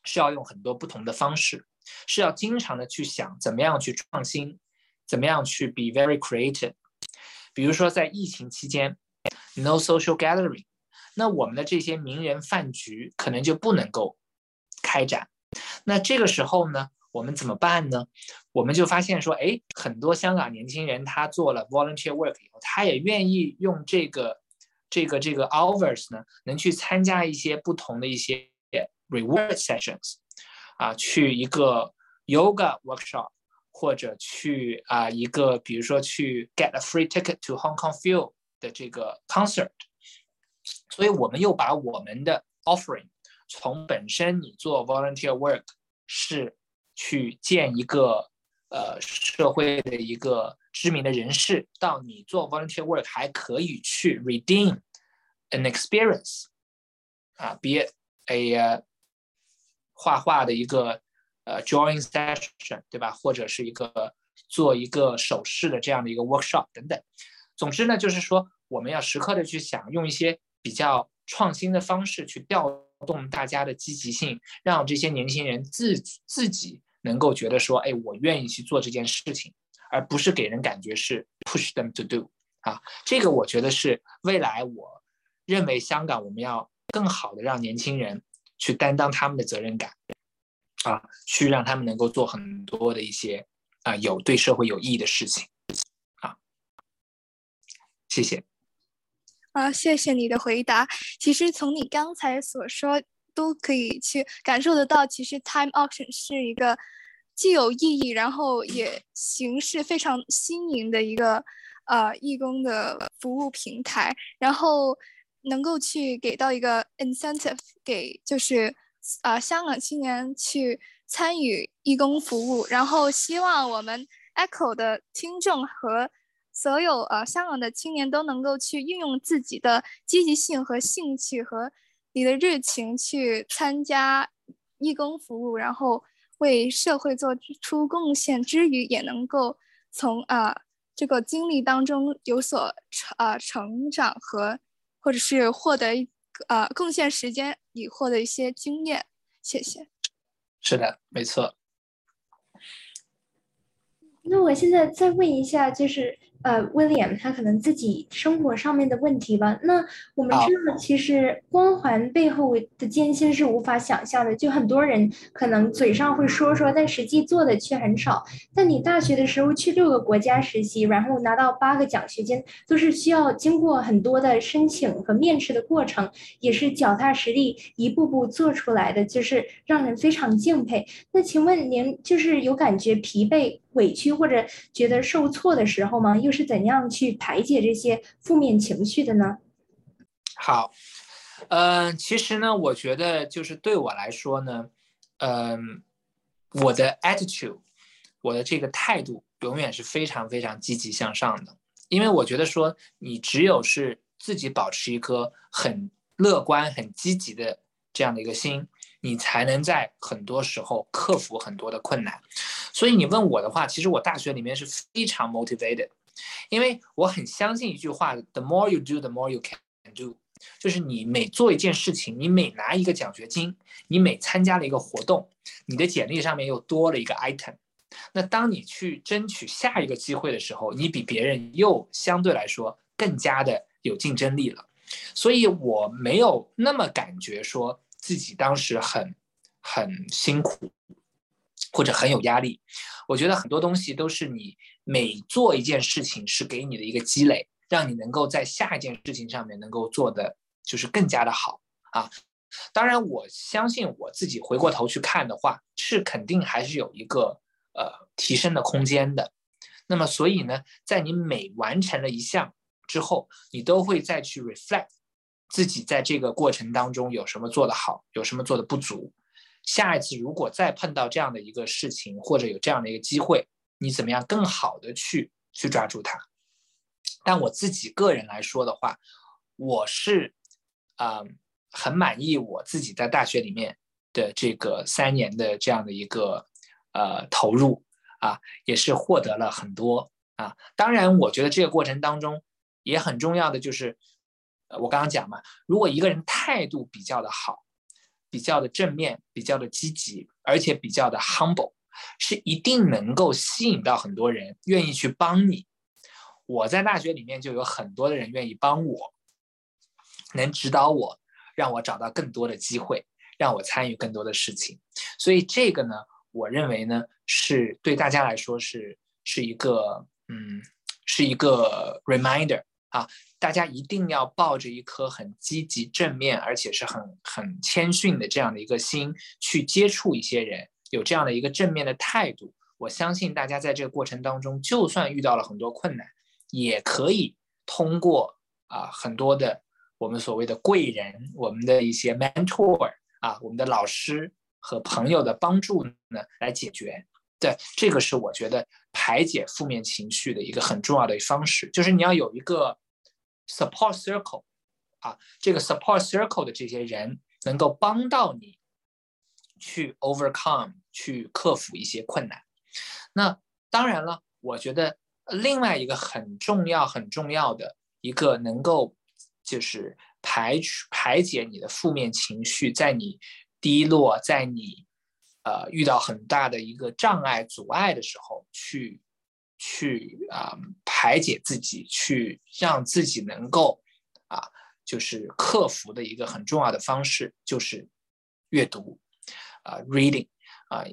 B: 是要用很多不同的方式，是要经常的去想怎么样去创新，怎么样去 be very creative。比如说在疫情期间，no social gathering。那我们的这些名人饭局可能就不能够开展，那这个时候呢，我们怎么办呢？我们就发现说，哎，很多香港年轻人他做了 volunteer work 以后，他也愿意用这个这个这个 hours 呢，能去参加一些不同的一些 reward sessions，啊，去一个 yoga workshop，或者去啊一个比如说去 get a free ticket to Hong Kong Film。 的这个 concert，所以我们又把我们的 offering 从本身你做 volunteer work 是去建一个呃社会的一个知名的人士，到你做 volunteer work 还可以去 redeem an experience 啊，be it a 画画的一个呃 drawing session 对吧？或者是一个做一个手势的这样的一个 workshop 等等。总之呢，就是说我们要时刻的去想，用一些比较创新的方式去调动大家的积极性，让这些年轻人自自己能够觉得说，哎，我愿意去做这件事情，而不是给人感觉是 push them to do 啊。这个我觉得是未来我认为香港我们要更好的让年轻人去担当他们的责任感啊，去让他们能够做很多的一些啊有对社会有意义的事情。啊谢谢，
C: 啊，谢谢你的回答。其实从你刚才所说，都可以去感受得到，其实 Time Auction 是一个既有意义，然后也形式非常新颖的一个呃义工的服务平台，然后能够去给到一个 incentive 给就是啊香港青年去参与义工服务，然后希望我们 Echo 的听众和。所有呃，香港的青年都能够去运用自己的积极性和兴趣和你的热情去参加义工服务，然后为社会做出贡献之余，也能够从啊这个经历当中有所成啊成长和或者是获得呃贡献时间以获得一些经验。谢谢。
B: 是的，没错。
A: 那我现在再问一下，就是。呃，William 他可能自己生活上面的问题吧。那我们知道，其实光环背后的艰辛是无法想象的。就很多人可能嘴上会说说，但实际做的却很少。但你大学的时候去六个国家实习，然后拿到八个奖学金，都是需要经过很多的申请和面试的过程，也是脚踏实地一步步做出来的，就是让人非常敬佩。那请问您就是有感觉疲惫？委屈或者觉得受挫的时候吗？又是怎样去排解这些负面情绪的呢？
B: 好，嗯，其实呢，我觉得就是对我来说呢，嗯，我的 attitude，我的这个态度永远是非常非常积极向上的，因为我觉得说，你只有是自己保持一颗很乐观、很积极的这样的一个心。你才能在很多时候克服很多的困难，所以你问我的话，其实我大学里面是非常 motivated，因为我很相信一句话：the more you do，the more you can do。就是你每做一件事情，你每拿一个奖学金，你每参加了一个活动，你的简历上面又多了一个 item。那当你去争取下一个机会的时候，你比别人又相对来说更加的有竞争力了。所以我没有那么感觉说。自己当时很很辛苦，或者很有压力。我觉得很多东西都是你每做一件事情是给你的一个积累，让你能够在下一件事情上面能够做的就是更加的好啊。当然，我相信我自己回过头去看的话，是肯定还是有一个呃提升的空间的。那么，所以呢，在你每完成了一项之后，你都会再去 reflect。自己在这个过程当中有什么做得好，有什么做的不足？下一次如果再碰到这样的一个事情，或者有这样的一个机会，你怎么样更好的去去抓住它？但我自己个人来说的话，我是啊很满意我自己在大学里面的这个三年的这样的一个呃投入啊，也是获得了很多啊。当然，我觉得这个过程当中也很重要的就是。呃，我刚刚讲嘛，如果一个人态度比较的好，比较的正面，比较的积极，而且比较的 humble，是一定能够吸引到很多人愿意去帮你。我在大学里面就有很多的人愿意帮我，能指导我，让我找到更多的机会，让我参与更多的事情。所以这个呢，我认为呢，是对大家来说是是一个嗯，是一个 reminder 啊。大家一定要抱着一颗很积极、正面，而且是很很谦逊的这样的一个心去接触一些人，有这样的一个正面的态度。我相信大家在这个过程当中，就算遇到了很多困难，也可以通过啊很多的我们所谓的贵人，我们的一些 mentor 啊，我们的老师和朋友的帮助呢来解决。对，这个是我觉得排解负面情绪的一个很重要的方式，就是你要有一个 support circle 啊，这个 support circle 的这些人能够帮到你去 overcome，去克服一些困难。那当然了，我觉得另外一个很重要、很重要的一个能够就是排、排解你的负面情绪，在你低落，在你呃遇到很大的一个障碍、阻碍的时候，去去啊排解自己，去让自己能够啊就是克服的一个很重要的方式，就是阅读啊 reading 啊。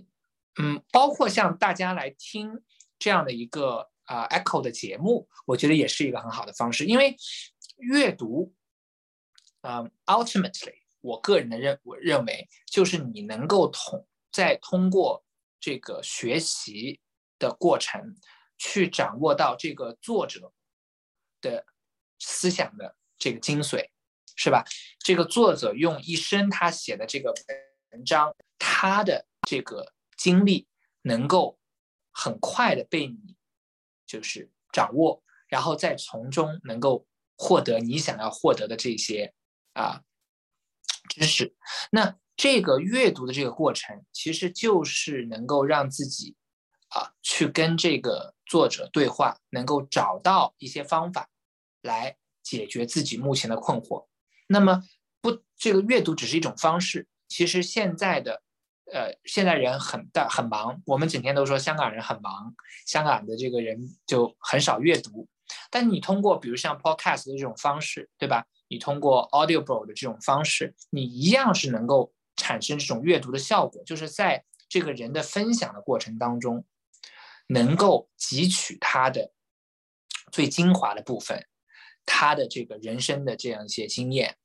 B: 嗯，包括像大家来听这样的一个啊 Echo 的节目，我觉得也是一个很好的方式。因为阅读，嗯，ultimately，我个人的认我认为就是你能够统在通过这个学习的过程，去掌握到这个作者的思想的这个精髓，是吧？这个作者用一生他写的这个文章，他的这个。经历能够很快的被你就是掌握，然后再从中能够获得你想要获得的这些啊知识。那这个阅读的这个过程，其实就是能够让自己啊去跟这个作者对话，能够找到一些方法来解决自己目前的困惑。那么不，这个阅读只是一种方式。其实现在的。呃，现在人很大很忙，我们整天都说香港人很忙，香港的这个人就很少阅读。但你通过比如像 podcast 的这种方式，对吧？你通过 Audible 的这种方式，你一样是能够产生这种阅读的效果，就是在这个人的分享的过程当中，能够汲取他的最精华的部分，他的这个人生的这样一些经验，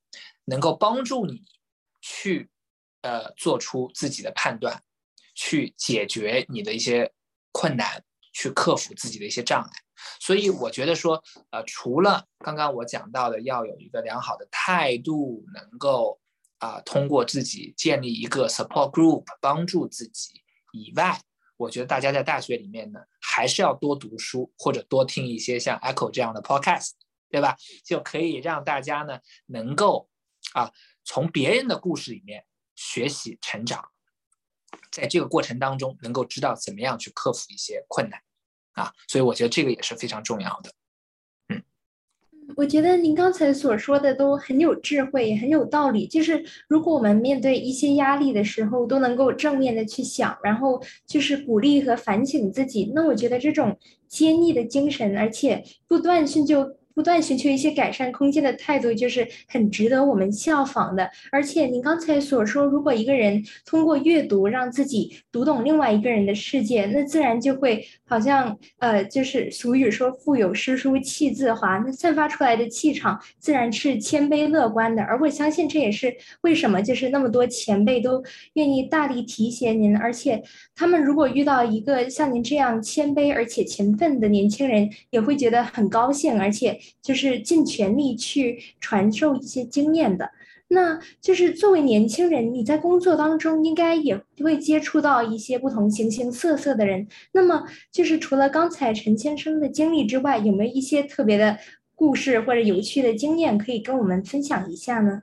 B: 能够帮助你去。呃，做出自己的判断，去解决你的一些困难，去克服自己的一些障碍。所以我觉得说，呃，除了刚刚我讲到的要有一个良好的态度，能够啊通过自己建立一个 support group 帮助自己以外，我觉得大家在大学里面呢，还是要多读书，或者多听一些像 Echo 这样的 podcast，对吧？就可以让大家呢能够啊从别人的故事里面。学习成长，在这个过程当中，能够知道怎么样去克服一些困难，啊，所以我觉得这个也是非常重要的。
A: 我觉得您刚才所说的都很有智慧，也很有道理。就是如果我们面对一些压力的时候，都能够正面的去想，然后就是鼓励和反省自己，那我觉得这种坚毅的精神，而且不断去就。不断寻求一些改善空间的态度，就是很值得我们效仿的。而且您刚才所说，如果一个人通过阅读让自己读懂另外一个人的世界，那自然就会好像呃，就是俗语说“腹有诗书气自华”，那散发出来的气场自然是谦卑乐观的。而我相信这也是为什么就是那么多前辈都愿意大力提携您，而且他们如果遇到一个像您这样谦卑而且勤奋的年轻人，也会觉得很高兴，而且。就是尽全力去传授一些经验的，那就是作为年轻人，你在工作当中应该也会接触到一些不同形形色色的人。那么，就是除了刚才陈先生的经历之外，有没有一些特别的故事或者有趣的经验可以跟我们分享一下呢？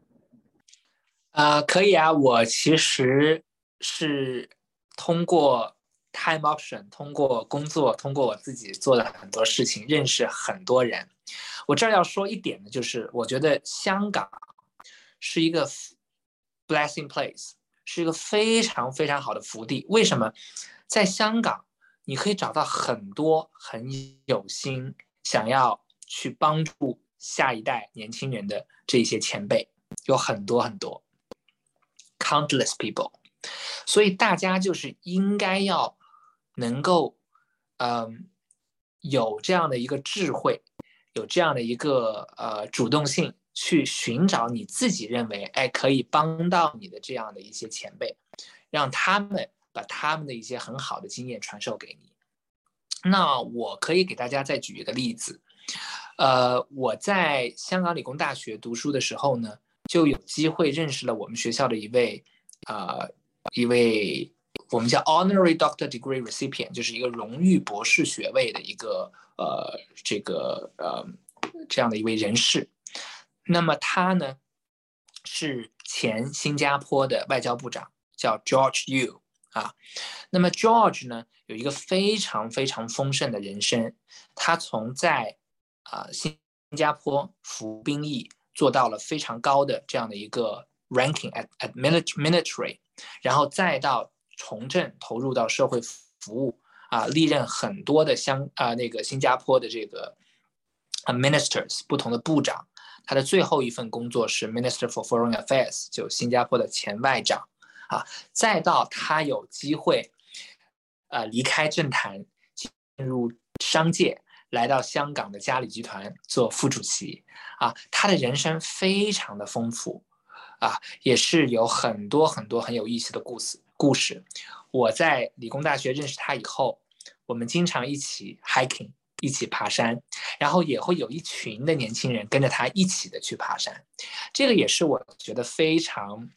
B: 啊，可以啊，我其实是通过。Time option，通过工作，通过我自己做的很多事情，认识很多人。我这儿要说一点呢，就是我觉得香港是一个 blessing place，是一个非常非常好的福地。为什么？在香港，你可以找到很多很有心想要去帮助下一代年轻人的这些前辈，有很多很多，countless people。所以大家就是应该要。能够，嗯，有这样的一个智慧，有这样的一个呃主动性，去寻找你自己认为哎可以帮到你的这样的一些前辈，让他们把他们的一些很好的经验传授给你。那我可以给大家再举一个例子，呃，我在香港理工大学读书的时候呢，就有机会认识了我们学校的一位，呃，一位我们叫 honorary doctor degree recipient，就是一个荣誉博士学位的一个呃这个呃这样的一位人士。那么他呢，是前新加坡的外交部长，叫 George Yu 啊。那么 George 呢，有一个非常非常丰盛的人生，他从在啊，新加坡服兵役做到了非常高的这样的一个 ranking at at military，然后再到从政投入到社会服务啊，历任很多的香啊那个新加坡的这个 ministers 不同的部长，他的最后一份工作是 Minister for Foreign Affairs，就新加坡的前外长啊，再到他有机会呃离开政坛进入商界。来到香港的嘉里集团做副主席，啊，他的人生非常的丰富，啊，也是有很多很多很有意思的故事。故事，我在理工大学认识他以后，我们经常一起 hiking，一起爬山，然后也会有一群的年轻人跟着他一起的去爬山。这个也是我觉得非常，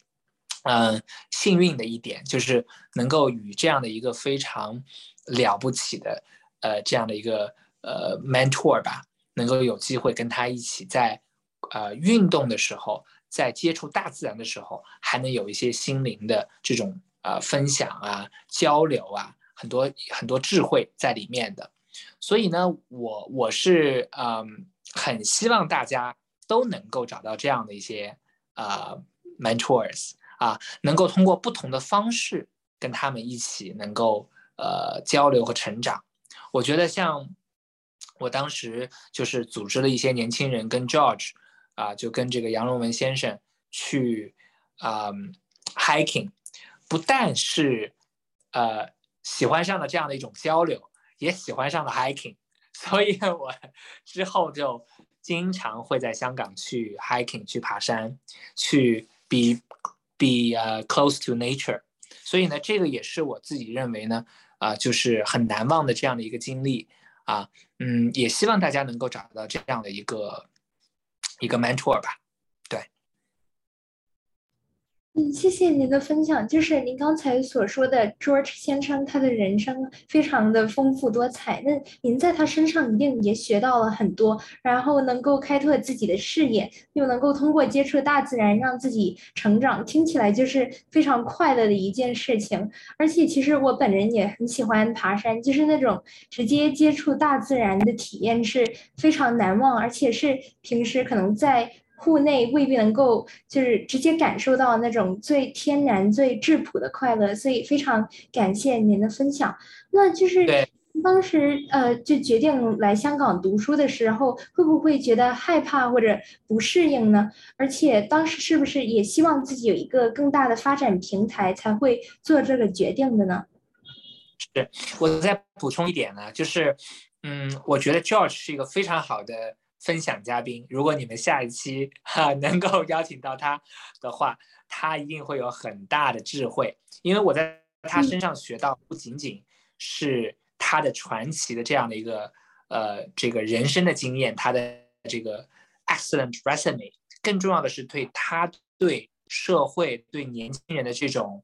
B: 嗯，幸运的一点，就是能够与这样的一个非常了不起的，呃，这样的一个。呃，mentor 吧，能够有机会跟他一起在，呃，运动的时候，在接触大自然的时候，还能有一些心灵的这种呃分享啊、交流啊，很多很多智慧在里面的。所以呢，我我是嗯，很希望大家都能够找到这样的一些呃 mentors 啊，能够通过不同的方式跟他们一起能够呃交流和成长。我觉得像。我当时就是组织了一些年轻人跟 George，啊，就跟这个杨荣文先生去啊 hiking，不但是呃喜欢上了这样的一种交流，也喜欢上了 hiking，所以我之后就经常会在香港去 hiking 去爬山，去 be be 呃 close to nature，所以呢，这个也是我自己认为呢啊就是很难忘的这样的一个经历。啊，嗯，也希望大家能够找到这样的一个一个 mentor 吧。
A: 谢谢您的分享。就是您刚才所说的 George 先生，他的人生非常的丰富多彩。那您在他身上一定也学到了很多，然后能够开拓自己的视野，又能够通过接触大自然让自己成长，听起来就是非常快乐的一件事情。而且，其实我本人也很喜欢爬山，就是那种直接接触大自然的体验是非常难忘，而且是平时可能在。户内未必能够就是直接感受到那种最天然、最质朴的快乐，所以非常感谢您的分享。那就是当时呃就决定来香港读书的时候，会不会觉得害怕或者不适应呢？而且当时是不是也希望自己有一个更大的发展平台，才会做这个决定的呢？
B: 是，我再补充一点呢，就是嗯，我觉得 George 是一个非常好的。分享嘉宾，如果你们下一期哈能够邀请到他的话，他一定会有很大的智慧，因为我在他身上学到不仅仅是他的传奇的这样的一个呃这个人生的经验，他的这个 excellent resume，更重要的是对他对社会对年轻人的这种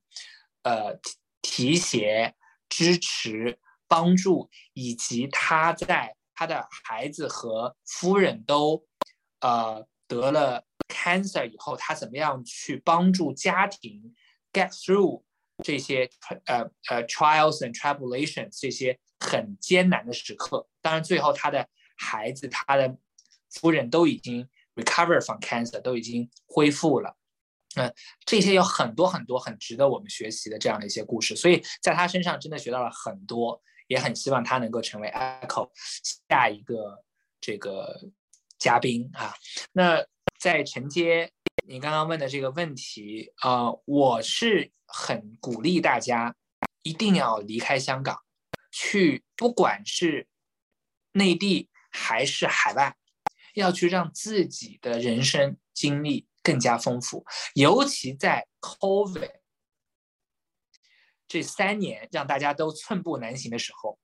B: 呃提携、支持、帮助，以及他在。他的孩子和夫人都，呃，得了 cancer 以后，他怎么样去帮助家庭 get through 这些呃呃 trials and tribulations 这些很艰难的时刻？当然，最后他的孩子、他的夫人都已经 recover from cancer，都已经恢复了。嗯，这些有很多很多很值得我们学习的这样的一些故事，所以在他身上真的学到了很多。也很希望他能够成为 Echo 下一个这个嘉宾啊。那在承接你刚刚问的这个问题啊，我是很鼓励大家一定要离开香港，去不管是内地还是海外，要去让自己的人生经历更加丰富，尤其在 COVID。这三年让大家都寸步难行的时候，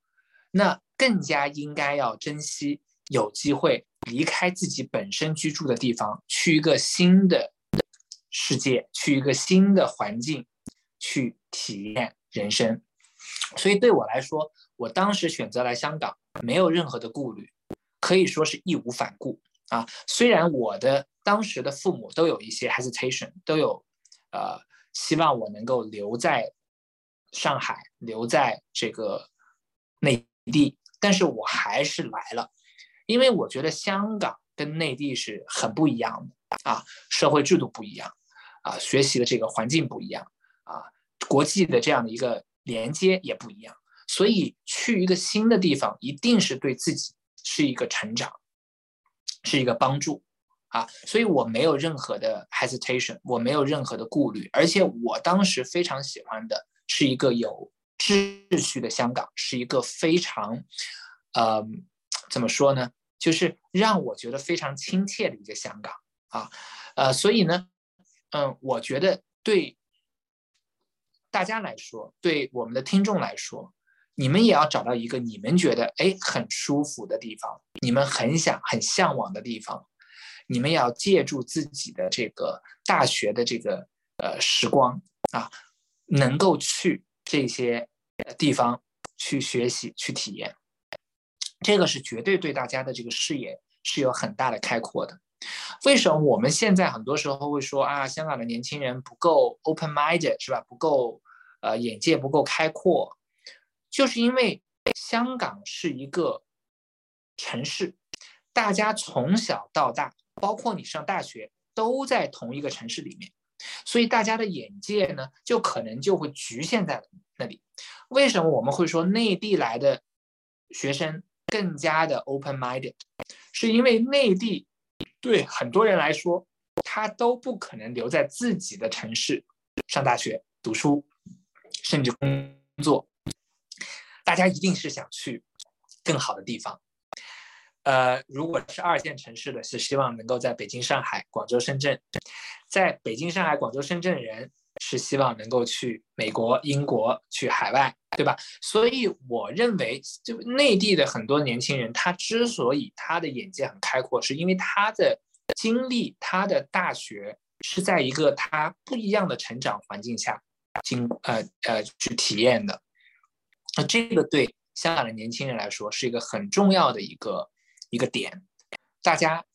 B: 那更加应该要珍惜有机会离开自己本身居住的地方，去一个新的世界，去一个新的环境，去体验人生。所以对我来说，我当时选择来香港，没有任何的顾虑，可以说是义无反顾啊。虽然我的当时的父母都有一些 hesitation，都有呃希望我能够留在上海，留在这个内地，但是我还是来了。因为我觉得香港跟内地是很不一样的啊，社会制度不一样，啊，学习的这个环境不一样，啊，国际的这样的一个连接也不一样，所以去一个新的地方，一定是对自己是一个成长，是一个帮助，啊，所以我没有任何的 hesitation，我没有任何的顾虑，而且我当时非常喜欢的是一个有秩序的香港，是一个非常，呃，怎么说呢？就是让我觉得非常亲切的一个香港啊，呃，所以呢，嗯，我觉得对大家来说，对我们的听众来说，你们也要找到一个你们觉得哎很舒服的地方，你们很想很向往的地方，你们也要借助自己的这个大学的这个呃时光啊，能够去这些地方去学习去体验。这个是绝对对大家的这个视野是有很大的开阔的。为什么我们现在很多时候会说啊，香港的年轻人不够 open-minded 是吧？不够，呃，眼界不够开阔，就是因为香港是一个城市，大家从小到大，包括你上大学，都在同一个城市里面，所以大家的眼界呢，就可能就会局限在那里。为什么我们会说内地来的学生？更加的 open-minded，是因为内地对很多人来说，他都不可能留在自己的城市上大学、读书，甚至工作。大家一定是想去更好的地方。呃，如果是二线城市的，是希望能够在北京、上海、广州、深圳。在北京、上海、广州、深圳人。是希望能够去美国、英国、去海外，对吧？所以我认为，就内地的很多年轻人，他之所以他的眼界很开阔，是因为他的经历，他的大学是在一个他不一样的成长环境下经呃呃去体验的。那这个对香港的年轻人来说是一个很重要的一个一个点，大家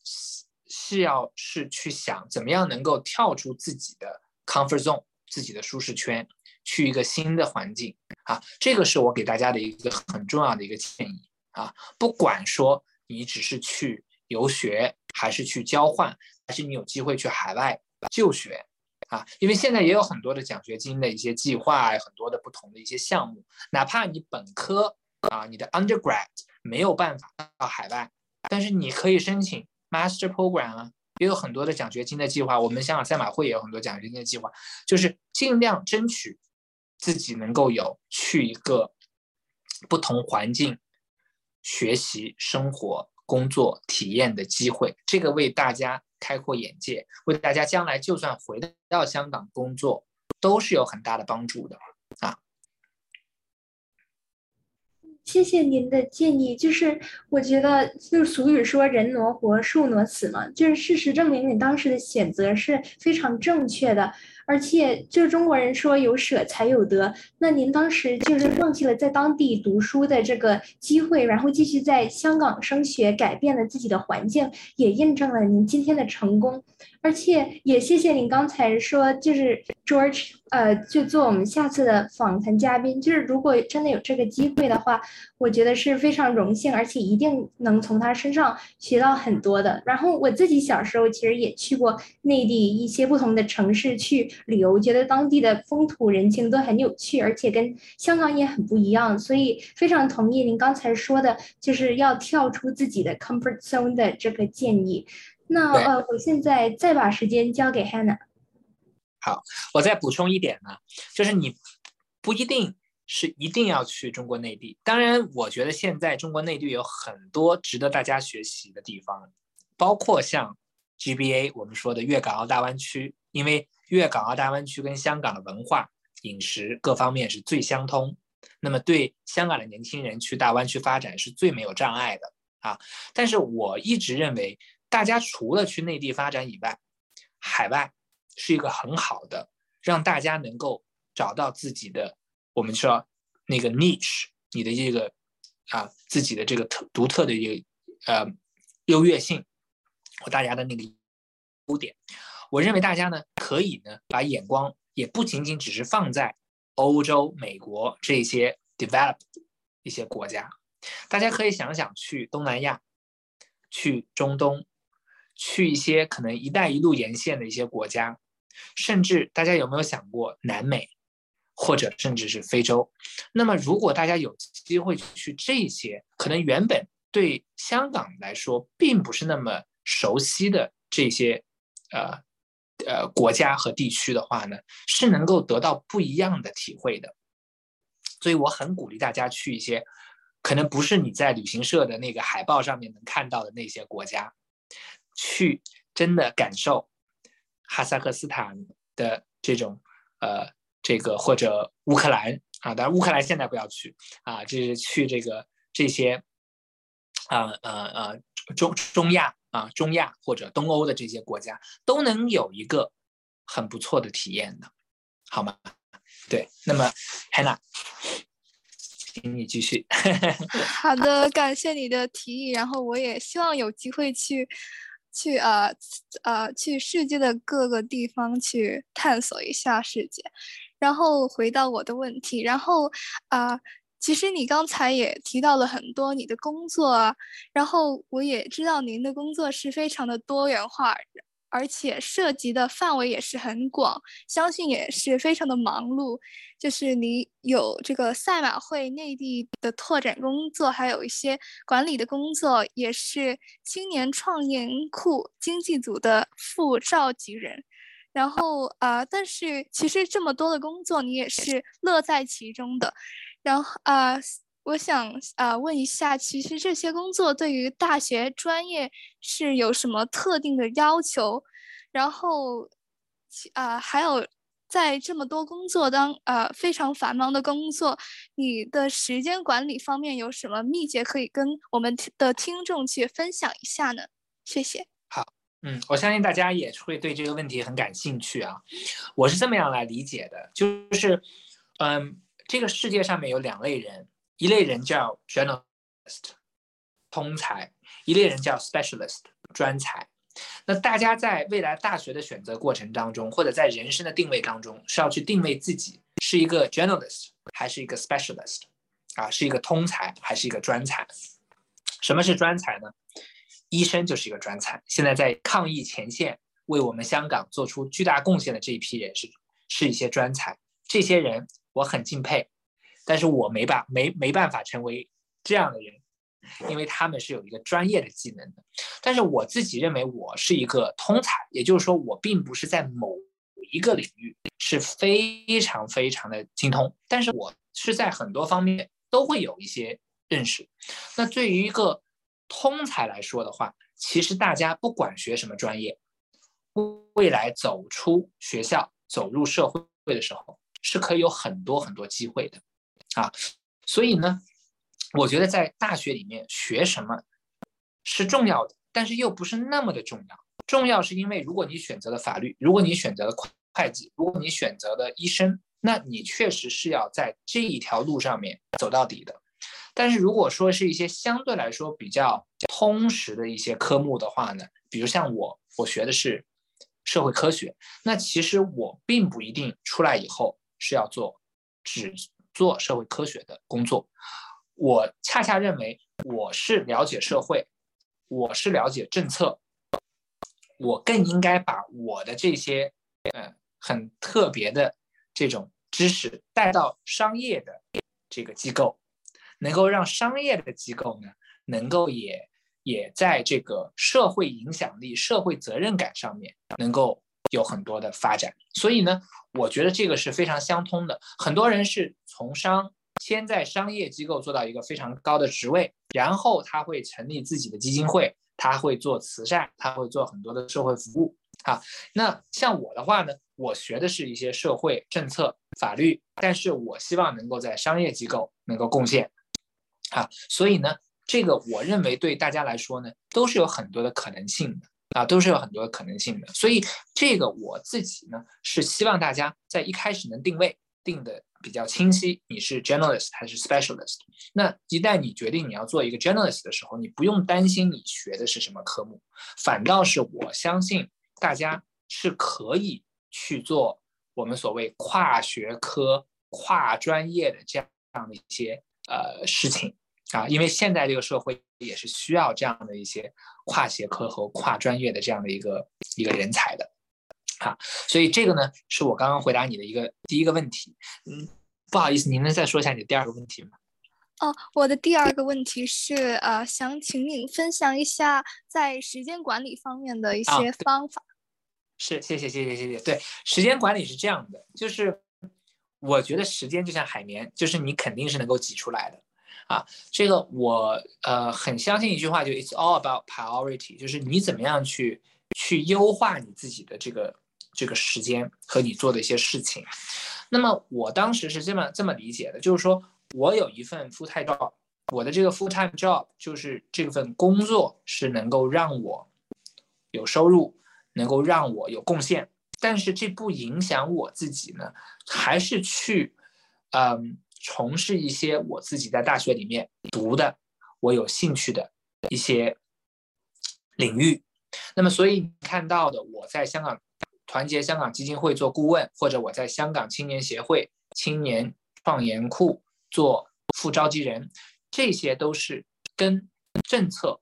B: 是要是去想怎么样能够跳出自己的。comfort zone 自己的舒适圈，去一个新的环境啊，这个是我给大家的一个很重要的一个建议啊。不管说你只是去游学，还是去交换，还是你有机会去海外就学啊，因为现在也有很多的奖学金的一些计划，很多的不同的一些项目。哪怕你本科啊，你的 undergrad 没有办法到海外，但是你可以申请 master program 啊。也有很多的奖学金的计划，我们香港赛马会也有很多奖学金的计划，就是尽量争取自己能够有去一个不同环境学习、生活、工作体验的机会，这个为大家开阔眼界，为大家将来就算回到香港工作，都是有很大的帮助的啊。
A: 谢谢您的建议，就是我觉得，就是俗语说“人挪活，树挪死”嘛，就是事实证明你当时的选择是非常正确的。而且，就是中国人说有舍才有得，那您当时就是放弃了在当地读书的这个机会，然后继续在香港升学，改变了自己的环境，也印证了您今天的成功。而且也谢谢您刚才说，就是 George，呃，就做我们下次的访谈嘉宾。就是如果真的有这个机会的话，我觉得是非常荣幸，而且一定能从他身上学到很多的。然后我自己小时候其实也去过内地一些不同的城市去旅游，觉得当地的风土人情都很有趣，而且跟香港也很不一样。所以非常同意您刚才说的，就是要跳出自己的 comfort zone 的这个建议。那呃，我现在再把时间交给 Hannah。
B: 好，我再补充一点呢，就是你不一定是一定要去中国内地。当然，我觉得现在中国内地有很多值得大家学习的地方，包括像 GBA 我们说的粤港澳大湾区，因为粤港澳大湾区跟香港的文化、饮食各方面是最相通，那么对香港的年轻人去大湾区发展是最没有障碍的。啊。但是我一直认为，大家除了去内地发展以外，海外是一个很好的让大家能够找到自己的，我们说那个 niche，你的这个啊自己的这个特独特的一个呃优越性和大家的那个优点。我认为大家呢可以呢把眼光也不仅仅只是放在欧洲、美国这些 developed 一些国家，大家可以想想去东南亚、去中东、去一些可能“一带一路”沿线的一些国家，甚至大家有没有想过南美，或者甚至是非洲？那么如果大家有机会去这些可能原本对香港来说并不是那么熟悉的这些呃。呃，国家和地区的话呢，是能够得到不一样的体会的，所以我很鼓励大家去一些可能不是你在旅行社的那个海报上面能看到的那些国家，去真的感受哈萨克斯坦的这种呃这个或者乌克兰啊，当然乌克兰现在不要去啊，这是去这个这些啊呃呃中中亚。啊，中亚或者东欧的这些国家都能有一个很不错的体验的，好吗？对，那么 Hannah，请你继续。
C: 好的，感谢你的提议，然后我也希望有机会去去呃呃去世界的各个地方去探索一下世界。然后回到我的问题，然后啊。其实你刚才也提到了很多你的工作啊，然后我也知道您的工作是非常的多元化，而且涉及的范围也是很广，相信也是非常的忙碌。就是你有这个赛马会内地的拓展工作，还有一些管理的工作，也是青年创业库经济组的副召集人。然后啊，但是其实这么多的工作，你也是乐在其中的。然后啊，我想啊问一下，其实这些工作对于大学专业是有什么特定的要求？然后啊，还有在这么多工作当呃非常繁忙的工作，你的时间管理方面有什么秘诀可以跟我们的听众去分享一下呢？谢谢。
B: 好，嗯，我相信大家也会对这个问题很感兴趣啊。我是这么样来理解的，就是嗯。这个世界上面有两类人，一类人叫 generalist 通才，一类人叫 specialist 专才。那大家在未来大学的选择过程当中，或者在人生的定位当中，是要去定位自己是一个 generalist 还是一个 specialist 啊，是一个通才还是一个专才？什么是专才呢？医生就是一个专才。现在在抗疫前线为我们香港做出巨大贡献的这一批人是是一些专才，这些人。我很敬佩，但是我没办没没办法成为这样的人，因为他们是有一个专业的技能的。但是我自己认为我是一个通才，也就是说我并不是在某一个领域是非常非常的精通，但是我是在很多方面都会有一些认识。那对于一个通才来说的话，其实大家不管学什么专业，未来走出学校走入社会的时候。是可以有很多很多机会的，啊，所以呢，我觉得在大学里面学什么是重要的，但是又不是那么的重要。重要是因为如果你选择了法律，如果你选择了会计，如果你选择了医生，那你确实是要在这一条路上面走到底的。但是如果说是一些相对来说比较通识的一些科目的话呢，比如像我，我学的是社会科学，那其实我并不一定出来以后。是要做只做社会科学的工作，我恰恰认为我是了解社会，我是了解政策，我更应该把我的这些呃很特别的这种知识带到商业的这个机构，能够让商业的机构呢，能够也也在这个社会影响力、社会责任感上面能够。有很多的发展，所以呢，我觉得这个是非常相通的。很多人是从商，先在商业机构做到一个非常高的职位，然后他会成立自己的基金会，他会做慈善，他会做很多的社会服务。啊，那像我的话呢，我学的是一些社会政策、法律，但是我希望能够在商业机构能够贡献。啊，所以呢，这个我认为对大家来说呢，都是有很多的可能性的啊，都是有很多可能性的。所以这个我自己呢，是希望大家在一开始能定位定的比较清晰，你是 generalist 还是 specialist。那一旦你决定你要做一个 generalist 的时候，你不用担心你学的是什么科目，反倒是我相信大家是可以去做我们所谓跨学科、跨专业的这样这样的一些呃事情。啊，因为现在这个社会也是需要这样的一些跨学科和跨专业的这样的一个一个人才的，啊，所以这个呢是我刚刚回答你的一个第一个问题，嗯，不好意思，您能再说一下你的第二个问题吗？
C: 哦，我的第二个问题是，呃，想请你分享一下在时间管理方面的一些方法。
B: 是，谢谢，谢谢，谢谢。对，时间管理是这样的，就是我觉得时间就像海绵，就是你肯定是能够挤出来的。啊，这个我呃很相信一句话，就 It's all about priority，就是你怎么样去去优化你自己的这个这个时间和你做的一些事情。那么我当时是这么这么理解的，就是说我有一份 full time job，我的这个 full time job 就是这份工作是能够让我有收入，能够让我有贡献，但是这不影响我自己呢，还是去嗯。从事一些我自己在大学里面读的，我有兴趣的一些领域。那么，所以你看到的，我在香港团结香港基金会做顾问，或者我在香港青年协会青年创研库做副召集人，这些都是跟政策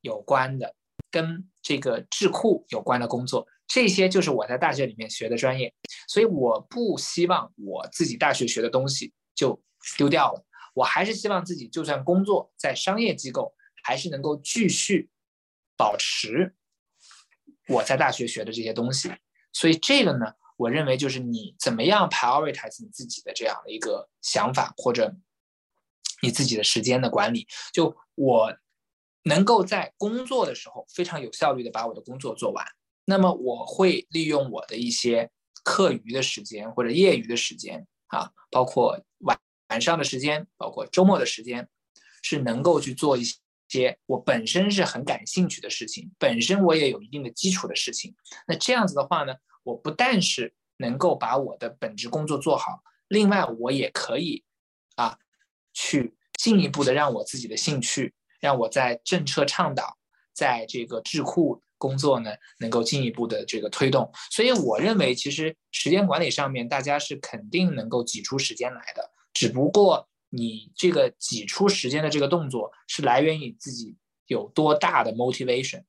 B: 有关的，跟这个智库有关的工作。这些就是我在大学里面学的专业。所以，我不希望我自己大学学的东西。就丢掉了。我还是希望自己就算工作在商业机构，还是能够继续保持我在大学学的这些东西。所以这个呢，我认为就是你怎么样 prioritize 你自己的这样的一个想法，或者你自己的时间的管理。就我能够在工作的时候非常有效率的把我的工作做完，那么我会利用我的一些课余的时间或者业余的时间。啊，包括晚晚上的时间，包括周末的时间，是能够去做一些我本身是很感兴趣的事情，本身我也有一定的基础的事情。那这样子的话呢，我不但是能够把我的本职工作做好，另外我也可以啊，去进一步的让我自己的兴趣，让我在政策倡导，在这个智库。工作呢，能够进一步的这个推动，所以我认为其实时间管理上面大家是肯定能够挤出时间来的，只不过你这个挤出时间的这个动作是来源于自己有多大的 motivation，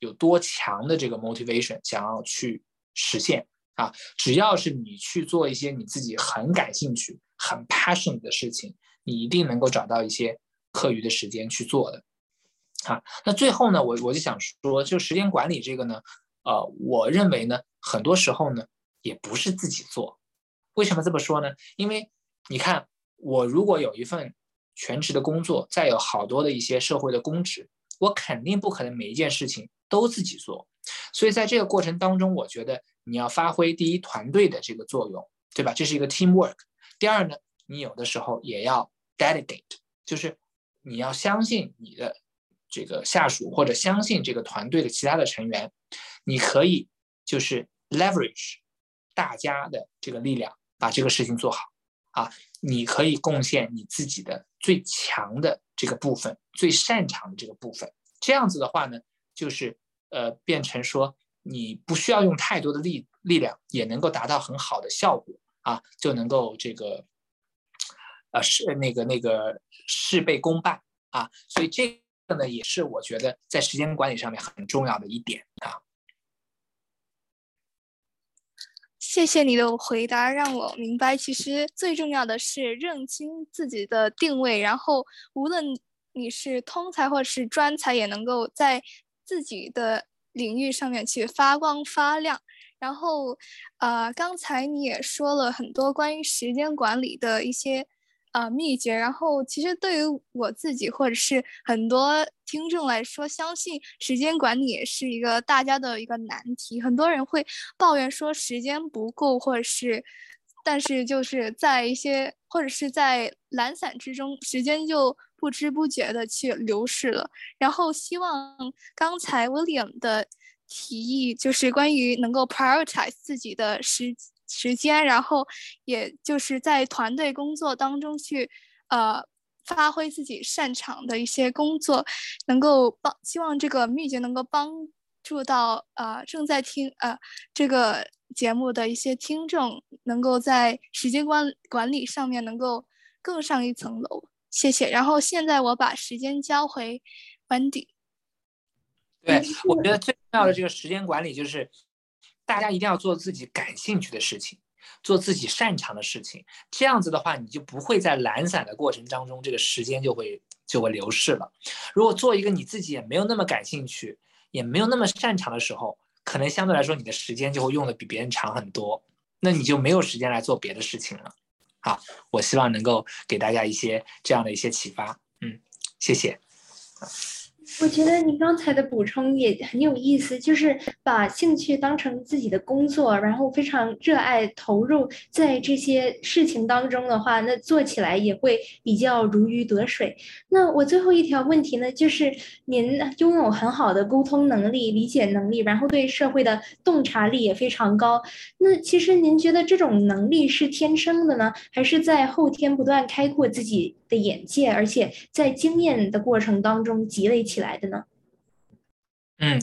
B: 有多强的这个 motivation 想要去实现。啊，只要是你去做一些你自己很感兴趣、很 passion 的事情，你一定能够找到一些课余的时间去做的。啊，那最后呢，我我就想说，就时间管理这个呢，呃，我认为呢，很多时候呢，也不是自己做。为什么这么说呢？因为你看，我如果有一份全职的工作，再有好多的一些社会的公职，我肯定不可能每一件事情都自己做。所以在这个过程当中，我觉得你要发挥第一团队的这个作用，对吧？这是一个 teamwork。第二呢，你有的时候也要 delegate，就是你要相信你的。这个下属或者相信这个团队的其他的成员，你可以就是 leverage 大家的这个力量，把这个事情做好啊。你可以贡献你自己的最强的这个部分，最擅长的这个部分。这样子的话呢，就是呃变成说你不需要用太多的力力量，也能够达到很好的效果啊，就能够这个呃事那个那个事倍功半啊。所以这。那也是我觉得在时间管理上面很重要的一点啊。
C: 谢谢你的回答，让我明白，其实最重要的是认清自己的定位，然后无论你是通才或是专才，也能够在自己的领域上面去发光发亮。然后，呃，刚才你也说了很多关于时间管理的一些。啊，秘诀。然后，其实对于我自己或者是很多听众来说，相信时间管理也是一个大家的一个难题。很多人会抱怨说时间不够，或者是，但是就是在一些或者是在懒散之中，时间就不知不觉的去流逝了。然后希望刚才 William 的提议，就是关于能够 prioritize 自己的时时间，然后也就是在团队工作当中去呃发挥自己擅长的一些工作，能够帮希望这个秘诀能够帮助到呃正在听呃这个。节目的一些听众能够在时间管管理上面能够更上一层楼，谢谢。然后现在我把时间交回 Wendy。
B: 对，我觉得最重要的这个时间管理就是，大家一定要做自己感兴趣的事情，做自己擅长的事情。这样子的话，你就不会在懒散的过程当中，这个时间就会就会流逝了。如果做一个你自己也没有那么感兴趣，也没有那么擅长的时候，可能相对来说，你的时间就会用的比别人长很多，那你就没有时间来做别的事情了。好，我希望能够给大家一些这样的一些启发。嗯，谢谢。
A: 我觉得您刚才的补充也很有意思，就是把兴趣当成自己的工作，然后非常热爱投入在这些事情当中的话，那做起来也会比较如鱼得水。那我最后一条问题呢，就是您拥有很好的沟通能力、理解能力，然后对社会的洞察力也非常高。那其实您觉得这种能力是天生的呢，还是在后天不断开阔自己？的眼界，而且在经验的过程当中积累起来的呢？
B: 嗯，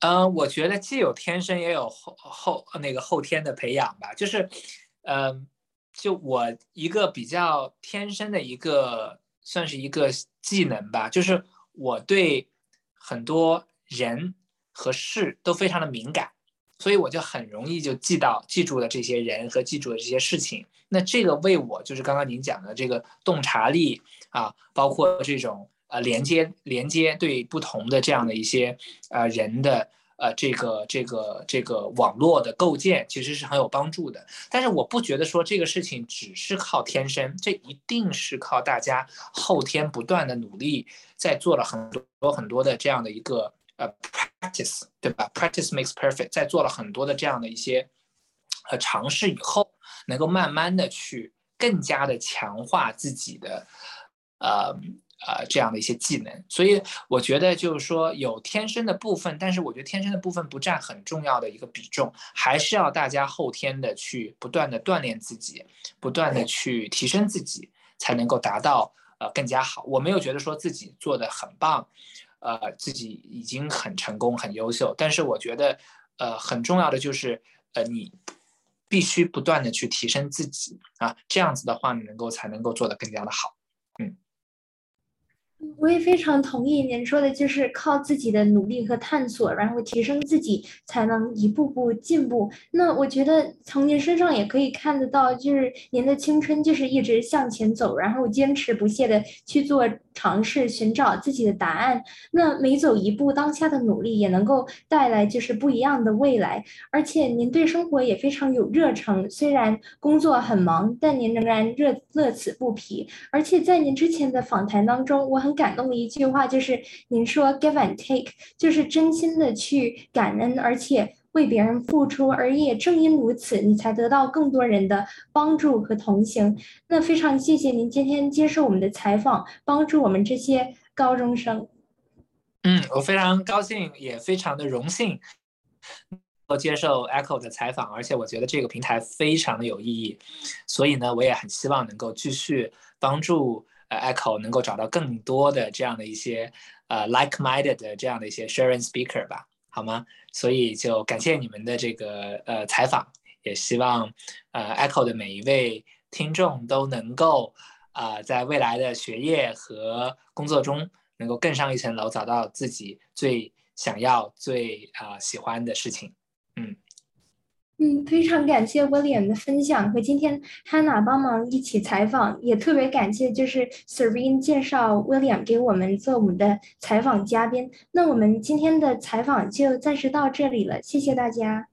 B: 呃，我觉得既有天生，也有后后那个后天的培养吧。就是，呃，就我一个比较天生的一个，算是一个技能吧，就是我对很多人和事都非常的敏感。所以我就很容易就记到、记住了这些人和记住了这些事情。那这个为我就是刚刚您讲的这个洞察力啊，包括这种呃连接、连接对不同的这样的一些呃人的呃这个这个这个网络的构建，其实是很有帮助的。但是我不觉得说这个事情只是靠天生，这一定是靠大家后天不断的努力，在做了很多很多的这样的一个。呃，practice 对吧？practice makes perfect。在做了很多的这样的一些呃尝试以后，能够慢慢的去更加的强化自己的呃呃这样的一些技能。所以我觉得就是说有天生的部分，但是我觉得天生的部分不占很重要的一个比重，还是要大家后天的去不断的锻炼自己，不断的去提升自己，才能够达到呃更加好。我没有觉得说自己做的很棒。呃，自己已经很成功、很优秀，但是我觉得，呃，很重要的就是，呃，你必须不断的去提升自己啊，这样子的话，你能够才能够做得更加的好。
A: 嗯我也非常同意您说的，就是靠自己的努力和探索，然后提升自己，才能一步步进步。那我觉得从您身上也可以看得到，就是您的青春就是一直向前走，然后坚持不懈的去做尝试，寻找自己的答案。那每走一步，当下的努力也能够带来就是不一样的未来。而且您对生活也非常有热诚，虽然工作很忙，但您仍然热乐此不疲。而且在您之前的访谈当中，我很。感动的一句话就是您说 “give and take”，就是真心的去感恩，而且为别人付出，而也正因如此，你才得到更多人的帮助和同情。那非常谢谢您今天接受我们的采访，帮助我们这些高中生。
B: 嗯，我非常高兴，也非常的荣幸，能够接受 Echo 的采访，而且我觉得这个平台非常的有意义，所以呢，我也很希望能够继续帮助呃。Echo 能够找到更多的这样的一些呃 like-minded 的这样的一些 sharing speaker 吧，好吗？所以就感谢你们的这个呃采访，也希望呃 Echo 的每一位听众都能够啊在未来的学业和工作中能够更上一层楼，找到自己最想要、最啊喜欢的事情。嗯。
A: 嗯，非常感谢 William 的分享和今天 Hannah 帮忙一起采访，也特别感谢就是 Serene 介绍 William 给我们做我们的采访嘉宾。那我们今天的采访就暂时到这里了，谢谢大家。